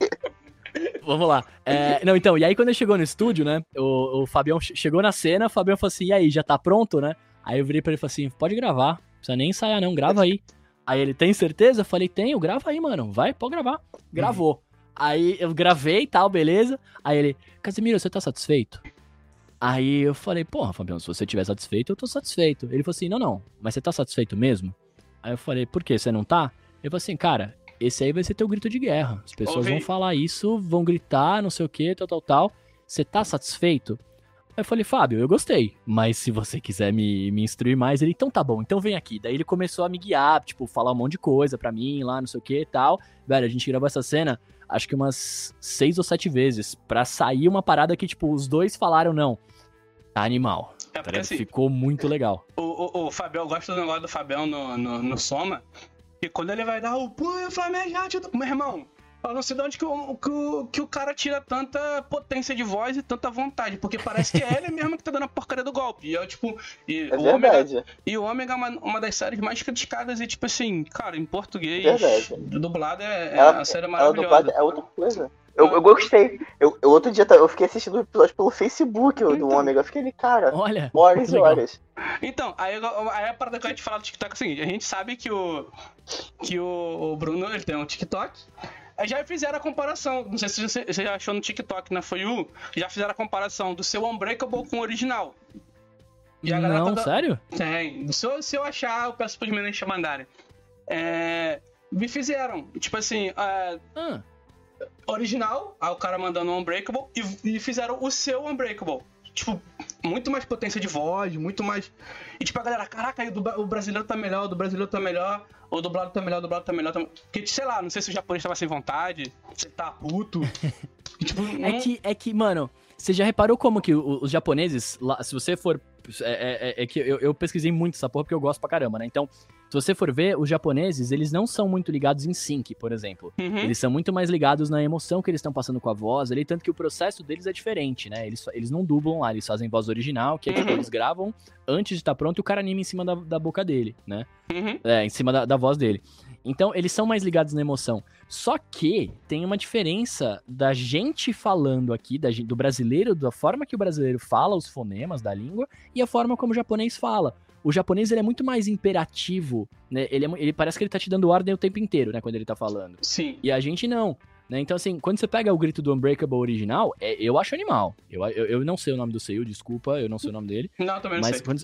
Vamos lá. É, não, então, e aí quando ele chegou no estúdio, né? O, o Fabião che- chegou na cena, o Fabião falou assim: e aí, já tá pronto, né? Aí eu virei pra ele e falei assim: pode gravar, não precisa nem ensaiar, não, grava aí. Aí ele, tem certeza? Eu falei, tenho, grava aí, mano. Vai, pode gravar. Gravou. Aí eu gravei e tal, beleza. Aí ele, Casimiro, você tá satisfeito? Aí eu falei, porra, Fabião, se você estiver satisfeito, eu tô satisfeito. Ele falou assim, não, não, mas você tá satisfeito mesmo? Aí eu falei, por quê? Você não tá? Ele falou assim, cara, esse aí vai ser teu grito de guerra. As pessoas vão falar isso, vão gritar, não sei o que, tal, tal, tal. Você tá satisfeito? Aí eu falei, Fábio, eu gostei, mas se você quiser me, me instruir mais, ele, então tá bom, então vem aqui. Daí ele começou a me guiar, tipo, falar um monte de coisa pra mim lá, não sei o que e tal. Velho, a gente gravou essa cena, acho que umas seis ou sete vezes, pra sair uma parada que, tipo, os dois falaram, não, tá animal. É Tá assim, Ficou muito legal. o, o, o Fabião, eu gosto do negócio do Fabião no, no, no Soma. E quando ele vai dar o punho flamejante, do- meu irmão, eu não sei de onde que o, que, o, que o cara tira tanta potência de voz e tanta vontade. Porque parece que é ele mesmo que tá dando a porcaria do golpe. E eu, tipo, e É o Ômega, verdade. e o Ômega é uma, uma das séries mais criticadas. E, tipo assim, cara, em português, Verdade. dublado é, é Ela- uma série Ela maravilhosa. é outra coisa. Eu, eu gostei. Eu, eu outro dia eu fiquei assistindo o episódio pelo Facebook do Então. Ômega. Eu fiquei ali, cara, Olha, horas e horas. Então, aí, aí a parada que eu ia te falar do TikTok é o seguinte, a gente sabe que o. que o, o Bruno ele tem um TikTok. Já fizeram a comparação, não sei se você, você já achou no TikTok na For You, já fizeram a comparação do seu Unbreakable com o original. Não, tá- sério? Tem. Se eu, se eu achar, eu peço pros meninos mandarem. É, me fizeram. Tipo assim, é, Ah, original, aí o cara mandando um Unbreakable, e, e fizeram o seu Unbreakable. Tipo, muito mais potência de voz, muito mais. E tipo, a galera, caraca, o, brasileiro tá melhor, o do brasileiro tá melhor, o dublado tá melhor, o dublado tá melhor. Tá... Porque, sei lá, não sei se o japonês tava sem vontade, se tá puto. E, tipo, É não- que, é que, mano, você já reparou como que os japoneses, lá, se você for. É, é- é que eu, eu pesquisei muito essa porra porque eu gosto pra caramba, né? Então, se você for ver, os japoneses, eles não são muito ligados em sync, por exemplo. Uhum. Eles são muito mais ligados na emoção que eles estão passando com a voz ali, tanto que o processo deles é diferente, né? Eles, eles não dublam lá, eles fazem voz original, que é tipo, Uhum. eles gravam antes de estar pronto e o cara anima em cima da, da boca dele, né? Uhum. É, em cima da, da voz dele. Então, eles são mais ligados na emoção. Só que tem uma diferença da gente falando aqui, da do brasileiro, da forma que o brasileiro fala os fonemas da língua e a forma como o japonês fala. O japonês ele é muito mais imperativo, né? Ele, é ele parece que ele tá te dando ordem o tempo inteiro, né? Quando ele tá falando. Sim. E a gente não. Né? Então, assim, quando você pega o grito do Unbreakable original, é- eu acho animal. Eu, eu, eu não sei o nome do Seiyu, desculpa, eu não sei o nome dele. Não, também não Mas sei. quando,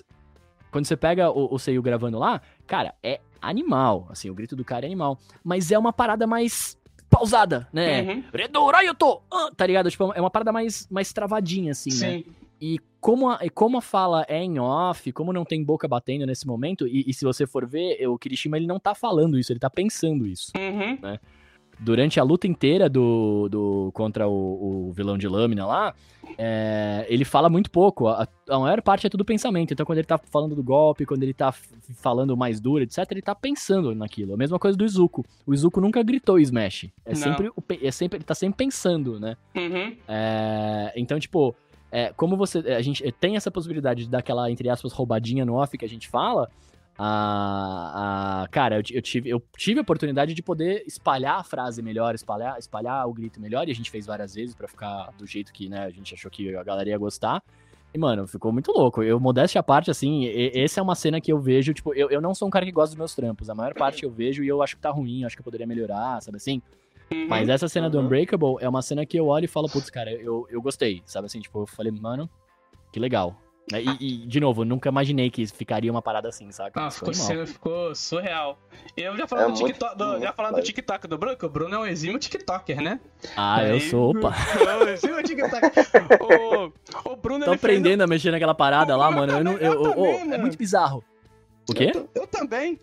quando você pega o, o Seiyu gravando lá, cara, é animal. Assim, o grito do cara é animal. Mas é uma parada mais pausada, né? Uhum. Redorayoto! Ah, tá ligado? Tipo, é uma parada mais, mais travadinha, assim, né? E como a, e como a fala é em off, como não tem boca batendo nesse momento, e, e se você for ver, o Kirishima ele não tá falando isso, ele tá pensando isso. Uhum. Durante a luta inteira do, do contra o, o vilão de lâmina lá, é, ele fala muito pouco. A, a maior parte é tudo pensamento. Então, quando ele tá falando do golpe, quando ele tá falando mais duro, etc., ele tá pensando naquilo. A mesma coisa do Izuku. O Izuku nunca gritou Smash. É Não. sempre, é sempre. Ele tá sempre pensando, né? Uhum. É, então, tipo, é, como você. A gente tem essa possibilidade de dar aquela, entre aspas, roubadinha no off que a gente fala. A, a- cara, eu, eu tive, eu tive a oportunidade de poder espalhar a frase melhor, espalhar, espalhar o grito melhor, e a gente fez várias vezes pra ficar do jeito que né, a gente achou que a galera ia gostar. E, mano, ficou muito louco. Eu, modéstia à parte, assim, e- essa é uma cena que eu vejo, tipo, eu, eu não sou um cara que gosta dos meus trampos. A maior parte eu vejo e eu acho que tá ruim, acho que eu poderia melhorar, sabe assim? Uhum. Mas essa cena do Uhum. Unbreakable é uma cena que eu olho e falo, putz, cara, eu, eu gostei, sabe assim? Tipo, eu falei, mano, que legal. Né? E, e, de novo, eu nunca imaginei que ficaria uma parada assim, saca? Ah, ficou, cena- ficou surreal. Eu já falando É do muito- TikTok, do, já falando do. TikTok do Bruno, que o Bruno é um exímio TikToker, né? Ah, eu Aí- sou, opa. É um exímio TikToker. o, o Bruno Tô ele fez aprendendo a mexer naquela parada lá, Eu mano. Eu também, eu eu- eu- também, oh, é mano. muito bizarro. O quê? Eu, eu também.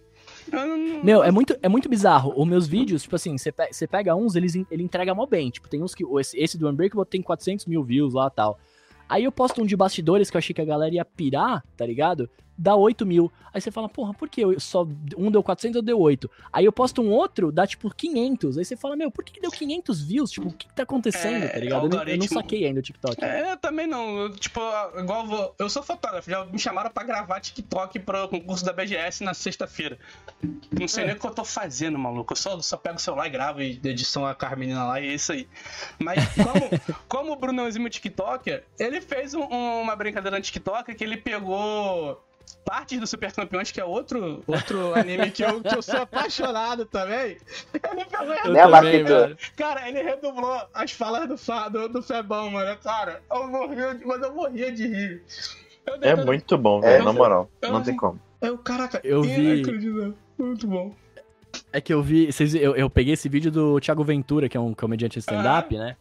Não- Meu, é muito, é muito bizarro. Os meus vídeos, tipo assim, você pe- pega uns, eles, ele entrega mó bem. Tipo, tem uns que. Esse, esse do Unbreakable tem 400 mil views lá e tal. Aí eu posto um de bastidores que eu achei que a galera ia pirar, tá ligado? Dá 8 mil. Aí você fala, porra, por que eu só um deu 400 eu deu 8? Aí eu posto um outro, dá tipo 500. Aí você fala, meu, por que, que deu 500 views? Tipo, o que, que tá acontecendo, É, tá ligado? Eu, não- eu não saquei ainda o TikTok. É, eu também não. Eu, tipo, igual eu vou. Eu sou fotógrafo, já me chamaram pra gravar TikTok pro concurso da BGS na sexta-feira. Não sei É. nem o que eu tô fazendo, maluco. Eu só, só pego o celular e gravo e edição a Carmenina lá e é isso aí. Mas como, como o Bruno exímio TikToker, ele fez um- uma brincadeira no TikTok que ele pegou. Partes do Super Campeões, que é outro, outro anime que eu, que eu sou apaixonado também. Ele pegou e também, Marquito? velho. Cara, ele redublou as falas do, Fa- do, do Febão, mano. Cara, eu morria, de- mas eu morria de rir. Eu É muito bom, É, velho, na moral. eu- Não tem como. Eu, caraca, Eu vi-. Muito bom. É que eu vi. Vocês, eu, eu peguei esse vídeo do Thiago Ventura, que é um comediante stand-up, né?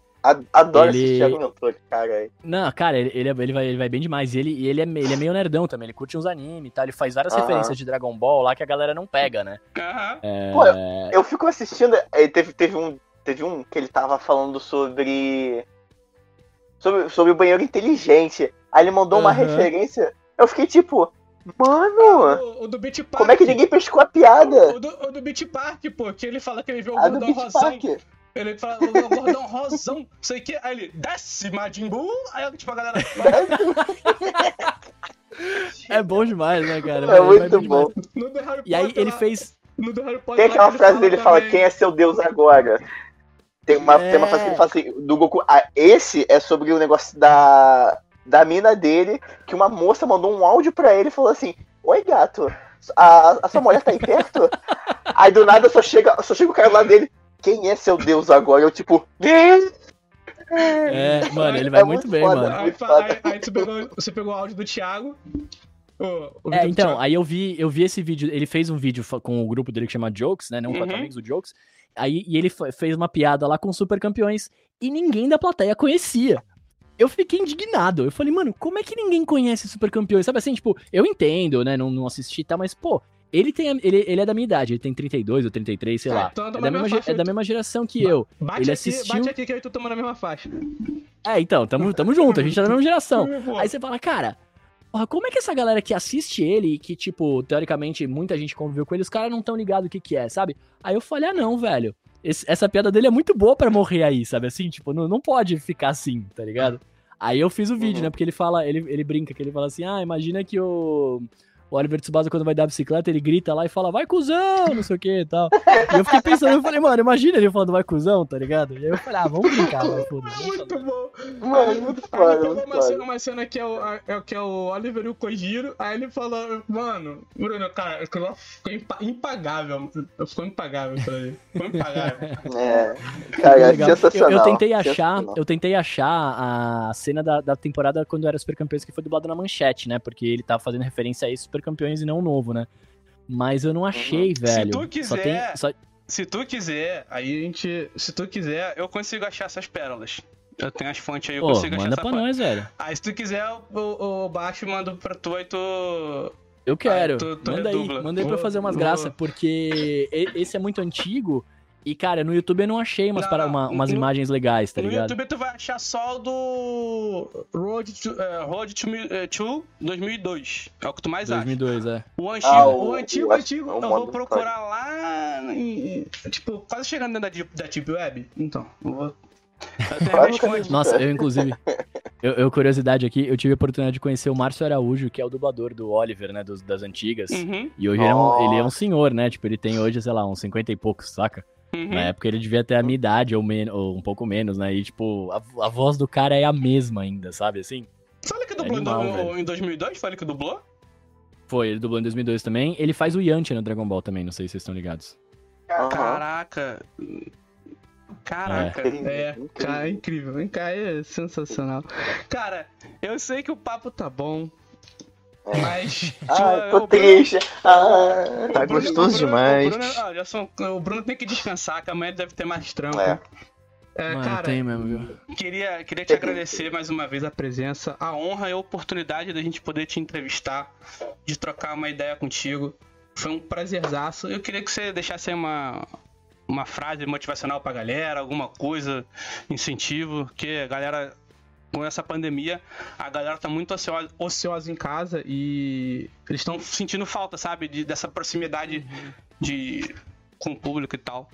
Adoro Ele- assistir argumentor, cara. Não, cara, ele, ele, é- ele vai, ele vai bem demais. E ele, e ele, é, ele é meio nerdão também, ele curte uns animes e tal. Ele faz várias Aham. referências de Dragon Ball lá que a galera não pega, né? Aham. É, Pô, Eu fico assistindo. Teve, teve, um, teve um que ele tava falando sobre. Sobre, sobre o banheiro inteligente. Aí ele mandou uma Aham. referência. Eu fiquei tipo, mano, O, o do Beach Park. como é que ninguém pescou a piada? O do, o do Beach Park, pô, que ele fala que ele vê o A rosão. Ele fala, o gordão rosão, sei que. Aí ele desce, Majin Buu. Aí, tipo, a galera. é bom demais, né, cara? É vai muito bom. E aí ele fez. No do Harry Potter. Tem aquela que frase dele que fala, quem é seu deus agora? Tem uma, tem uma É. frase que ele fala assim, do Goku. Ah, esse é sobre o negócio da, da mina dele, que uma moça mandou um áudio pra ele e falou assim, Oi gato, a, a sua mulher tá aí perto? aí do nada só chega, só chega o cara lá dele, quem é seu deus agora? Eu tipo, É, mano, ele vai É muito muito bem, foda. mano. Aí, aí, aí tu pegou, você pegou o áudio do Thiago. O, o É, do então, Thiago. aí eu vi, eu vi esse vídeo, ele fez um vídeo com o grupo dele que chama Jokes, né? Não Uhum. quatro amigos, o Jokes. Aí e ele fez uma piada lá com super campeões e ninguém da plateia conhecia. Eu fiquei indignado. Eu falei, mano, como é que ninguém conhece super campeões? Sabe assim, tipo, eu entendo, né? Não, não assisti e tal, mas, pô, ele tem. a- Ele, ele é da minha idade, ele tem 32 ou 33, sei É, lá. então É da, mesma, mesma faixa, é da eu- mesma geração que eu. Bate ele aqui, assistiu- bate aqui que eu tu estamos na mesma faixa. É, então, tamo, tamo junto, a gente tá da mesma geração. Aí você fala, cara, porra, como é que essa galera que assiste ele, que, tipo, teoricamente, muita gente conviveu com ele, os caras não tão ligados o que que é, sabe? Aí eu falei, ah, não, velho. esse- essa piada dele é muito boa pra morrer aí, sabe? Assim, tipo, não, não pode ficar assim, tá ligado? Aí eu fiz o vídeo, Uhum. né? Porque ele fala, ele, ele brinca, que ele fala assim, ah, imagina que o. O Oliver Tsubasa, quando vai dar a bicicleta, ele grita lá e fala, vai cuzão, não sei o que e tal. E eu fiquei pensando, eu falei, mano, imagina ele falando vai cuzão, tá ligado? E aí eu falei, ah, vamos brincar, vai, foda-se. vamos Muito bom. Mano, Aí- muito aí foda, pegou muito uma cena, foda. uma cena que é o, é, que é o Oliver e o Kojiro. Aí ele falou, mano, Bruno, cara, aquilo ficou impa- impagável. Ficou impagável pra ele. Ficou impagável. É, cara, é Legal. Eu, sensacional. eu tentei achar, sensacional. eu tentei achar a cena da, da temporada quando era Super Campeões que foi dublado na manchete, né? Porque ele tava fazendo referência a esses Super Campeões e não o novo, né? Mas eu não achei, velho. tu Só quiser- tem, só- Se tu quiser, aí a gente. Se tu quiser, eu consigo achar essas pérolas. Eu tenho as fontes aí, eu Pô, consigo achar manda pra fonte. nós, velho. Aí se tu quiser, eu, eu baixo e mando pra tu, aí tu. Eu quero. Ah, tu- tu manda aí, manda aí pra fazer umas graças, porque e- esse é muito antigo. E, cara, no YouTube eu não achei umas, Não, para- uma- umas no- imagens legais, tá no ligado? YouTube tu vai achar só o do Road to, eh, Road to, eh, to 2002. É o que tu mais acha. 2002, é. O antigo, Ah, o, o- antigo, o- antigo, eu modo vou procurar lá, em- tipo, quase chegando dentro da, Deep- da Deep Web. Então, eu vou... Eu. Nossa, eu inclusive. Eu, eu, curiosidade aqui, eu tive a oportunidade de conhecer o Márcio Araújo, que é o dublador do Oliver, né? dos- das antigas. Uhum, E hoje ele é, um, ele é um senhor, né? Tipo, ele tem hoje, sei lá, uns 50 e poucos, saca? Uhum. Na época ele devia ter a minha idade, ou, men ou um pouco menos, né? E, tipo, a, a voz do cara é a mesma ainda, sabe? Assim? Sabe que dublou em animal, em 2002? Foi ele que dublou? Foi, ele dublou em 2002 também. Ele faz o Yantia no Dragon Ball também, não sei se vocês estão ligados. Caraca. Caraca, É. é, cara, é incrível, cara, é sensacional. Cara, eu sei que o papo tá bom, É. mas. Ah, tô Bruno- triste. Ah, Tá Bruno- gostoso o Bruno- demais. O Bruno, ah, já são- o Bruno tem que descansar, que amanhã deve ter mais trampo. É. É, Mano, cara, tem mesmo, viu? queria, queria te agradecer mais uma vez a presença, a honra e a oportunidade da gente poder te entrevistar, de trocar uma ideia contigo. Foi um prazerzaço. Eu queria que você deixasse aí uma, uma frase motivacional pra galera, alguma coisa, incentivo, que a galera, com essa pandemia, a galera tá muito ociosa, ociosa em casa e eles estão sentindo falta, sabe, de, dessa proximidade de, com o público e tal.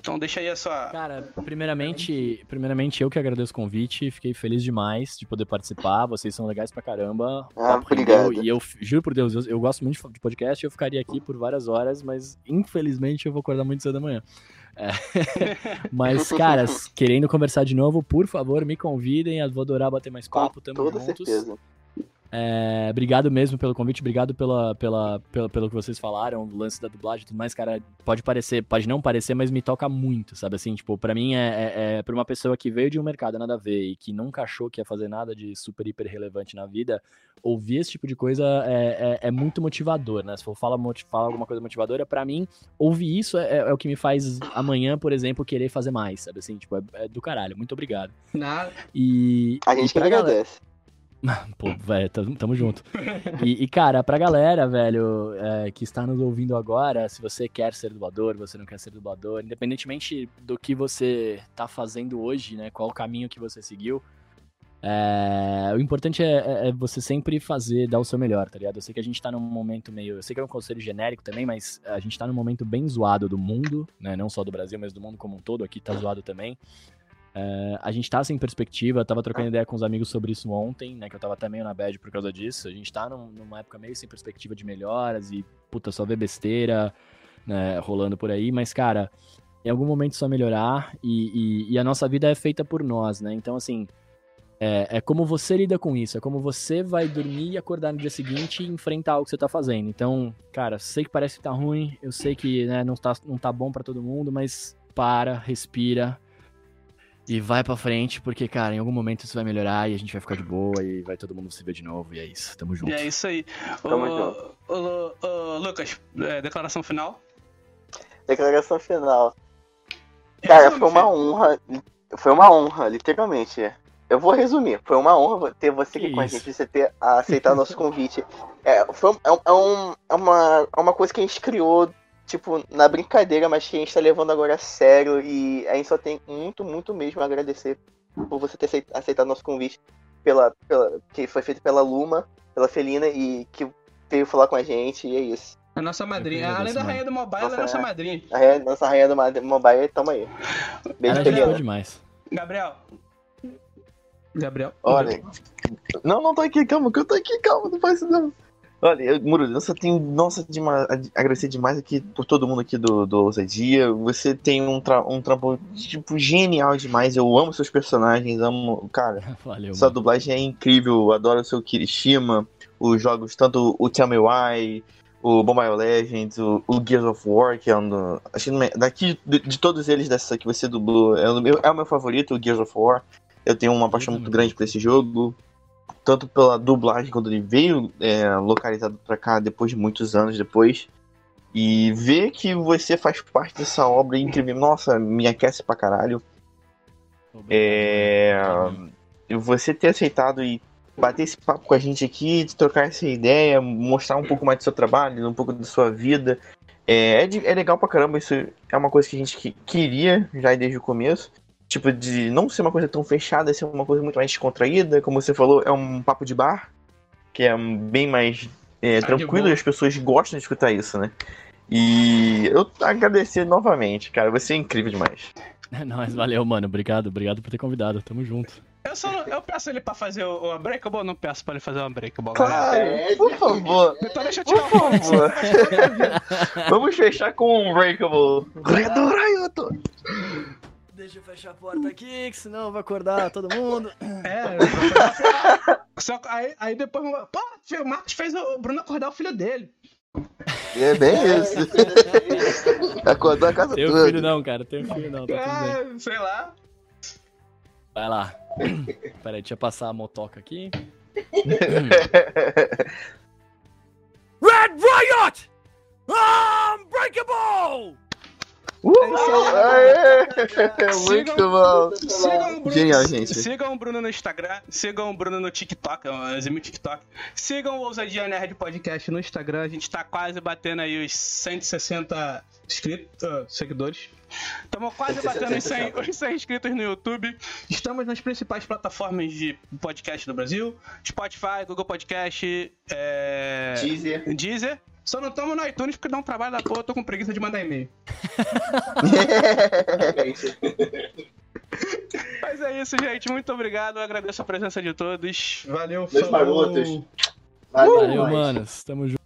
Então deixa aí a sua. Cara, primeiramente, primeiramente eu que agradeço o convite, fiquei feliz demais de poder participar, vocês são legais pra caramba. Ah, obrigado. E eu juro por Deus, eu, eu gosto muito de podcast, eu ficaria aqui por várias horas, mas infelizmente eu vou acordar muito cedo amanhã. É. mas, caras, querendo conversar de novo, por favor, me convidem, eu vou adorar bater mais Com papo, tamo toda juntos. certeza. É, obrigado mesmo pelo convite, obrigado pela, pela, pela, pelo que vocês falaram, o lance da dublagem e tudo mais, cara. Pode parecer, pode não parecer, mas me toca muito, sabe? Assim, tipo, pra mim é, é, é pra uma pessoa que veio de um mercado nada a ver e que nunca achou que ia fazer nada de super, hiper relevante na vida, ouvir esse tipo de coisa é, é, é muito motivador, né? Se for falar, falar alguma coisa motivadora, pra mim, ouvir isso é, é, o que me faz amanhã, por exemplo, querer fazer mais, sabe? Assim, tipo, é, é do caralho. Muito obrigado. Nada. E. A gente e que pra galera- agradece. Pô, velho, tamo, tamo junto. E, e, cara, pra galera, velho, é, que está nos ouvindo agora, se você quer ser dublador, você não quer ser dublador, independentemente do que você tá fazendo hoje, né, qual o caminho que você seguiu, é, o importante é, é- é você sempre fazer, dar o seu melhor, tá ligado? Eu sei que a gente tá num momento meio. Eu sei que é um conselho genérico também, mas a gente tá num momento bem zoado do mundo, né? Não só do Brasil, mas do mundo como um todo. Aqui tá zoado também. É, a gente tá sem perspectiva, tava trocando ideia com os amigos sobre isso ontem, né? Que eu tava até meio na bad por causa disso. A gente tá num- numa época meio sem perspectiva de melhoras e, puta, só vê besteira, né, rolando por aí, mas, cara, em algum momento só melhorar e, e- e a nossa vida é feita por nós, né? Então, assim, é, é como você lida com isso, é como você vai dormir e acordar no dia seguinte e enfrentar o que você tá fazendo. Então, cara, sei que parece que tá ruim, eu sei que né, não, tá, não tá bom pra todo mundo, mas para, respira e vai pra frente, porque, cara, em algum momento isso vai melhorar e a gente vai ficar de boa e vai todo mundo se ver de novo e é isso, tamo junto. E é isso aí. Tamo junto. Lucas, é, declaração final? Declaração final. Cara, Resume, foi uma filho. honra. Foi uma honra, literalmente. Eu vou resumir. Foi uma honra ter você aqui Que com a gente, você ter aceitado nosso convite. É, foi, é, é um- é uma, é uma coisa que a gente criou, tipo, na brincadeira, mas que a gente tá levando agora a sério. E a gente só tem muito, muito mesmo a agradecer por você ter aceit- aceitado nosso convite, pela, pela, que foi feito pela Luma, pela Felina, e que veio falar com a gente, e é isso. A nossa madrinha. Além da rainha do mobile, ela é Nossa, nossa é. madrinha. A rainha- nossa rainha do mobile, tamo aí. Beijo, Felina. demais. Gabriel. Gabriel. Olha, não, não tô aqui, calma, que eu tô aqui, calma, não faz isso não. Olha, Murilo, eu só tenho, nossa, de agradecer demais aqui por todo mundo aqui do, do Ousadia. Você tem um, tra um trampo, tipo, genial demais. Eu amo seus personagens, amo, cara, Valeu, sua mano. dublagem é incrível. Adoro o seu Kirishima, os jogos, tanto o Tell Me Why, o Mobile Legends, o, o Gears of War, que é um do, acho que daqui, de, de todos eles dessa que você dublou, é o, meu, é o meu favorito, o Gears of War. Eu tenho uma paixão muito grande por esse jogo tanto pela dublagem quando ele veio é, localizado pra cá depois de muitos anos depois. E ver que você faz parte dessa obra incrível, nossa, me aquece pra caralho. É. você ter aceitado e bater esse papo com a gente aqui, trocar essa ideia, mostrar um pouco mais do seu trabalho, um pouco da sua vida. É, é, de- é legal pra caramba, isso é uma coisa que a gente que- queria já desde o começo. Tipo, de não ser uma coisa tão fechada, ser uma coisa muito mais descontraída. Como você falou, é um papo de bar, que é um- bem mais é, de tranquilo e as pessoas gostam de escutar isso, né? E eu agradecer novamente, cara. Você é incrível demais. É nóis, valeu, mano. Obrigado, obrigado por ter convidado. Tamo junto. Eu, só não- eu peço ele pra fazer o, o Unbreakable ou não peço pra ele fazer o Unbreakable? Claro, É, por favor. Então deixa eu Por tirar o favor. Vamos fechar com um Breakable. Redorayoto. Deixa eu fechar a porta aqui, que senão vai acordar todo mundo. É, só, aí, aí depois. Pô, o Marcos fez o Bruno acordar o filho dele. É bem isso. Acordou a casa Tenho toda. filho não, cara. Tenho filho não, tá tudo bem. É, sei lá. Vai lá. Pera aí, deixa eu passar a motoca aqui. Red Riot! Unbreakable! Uh, aê! Muito bom. Sigam o Bruno, Genial, gente. Sigam o Bruno no Instagram, sigam o Bruno no TikTok, é exímio TikTok. Sigam o Ousadia Nerd Podcast no Instagram, a gente tá quase batendo aí os 160 inscritos, ah, seguidores. Estamos quase batendo os 100, os 100 inscritos no YouTube. Estamos nas principais plataformas de podcast do Brasil: Spotify, Google Podcast, é... Teaser. Deezer. Só não estamos no iTunes porque dá um trabalho da porra, eu tô com preguiça de mandar e-mail. Mas é isso, gente. Muito obrigado. Eu agradeço a presença de todos. Valeu, Dois falou. marotos. Valeu, manos. Tamo junto.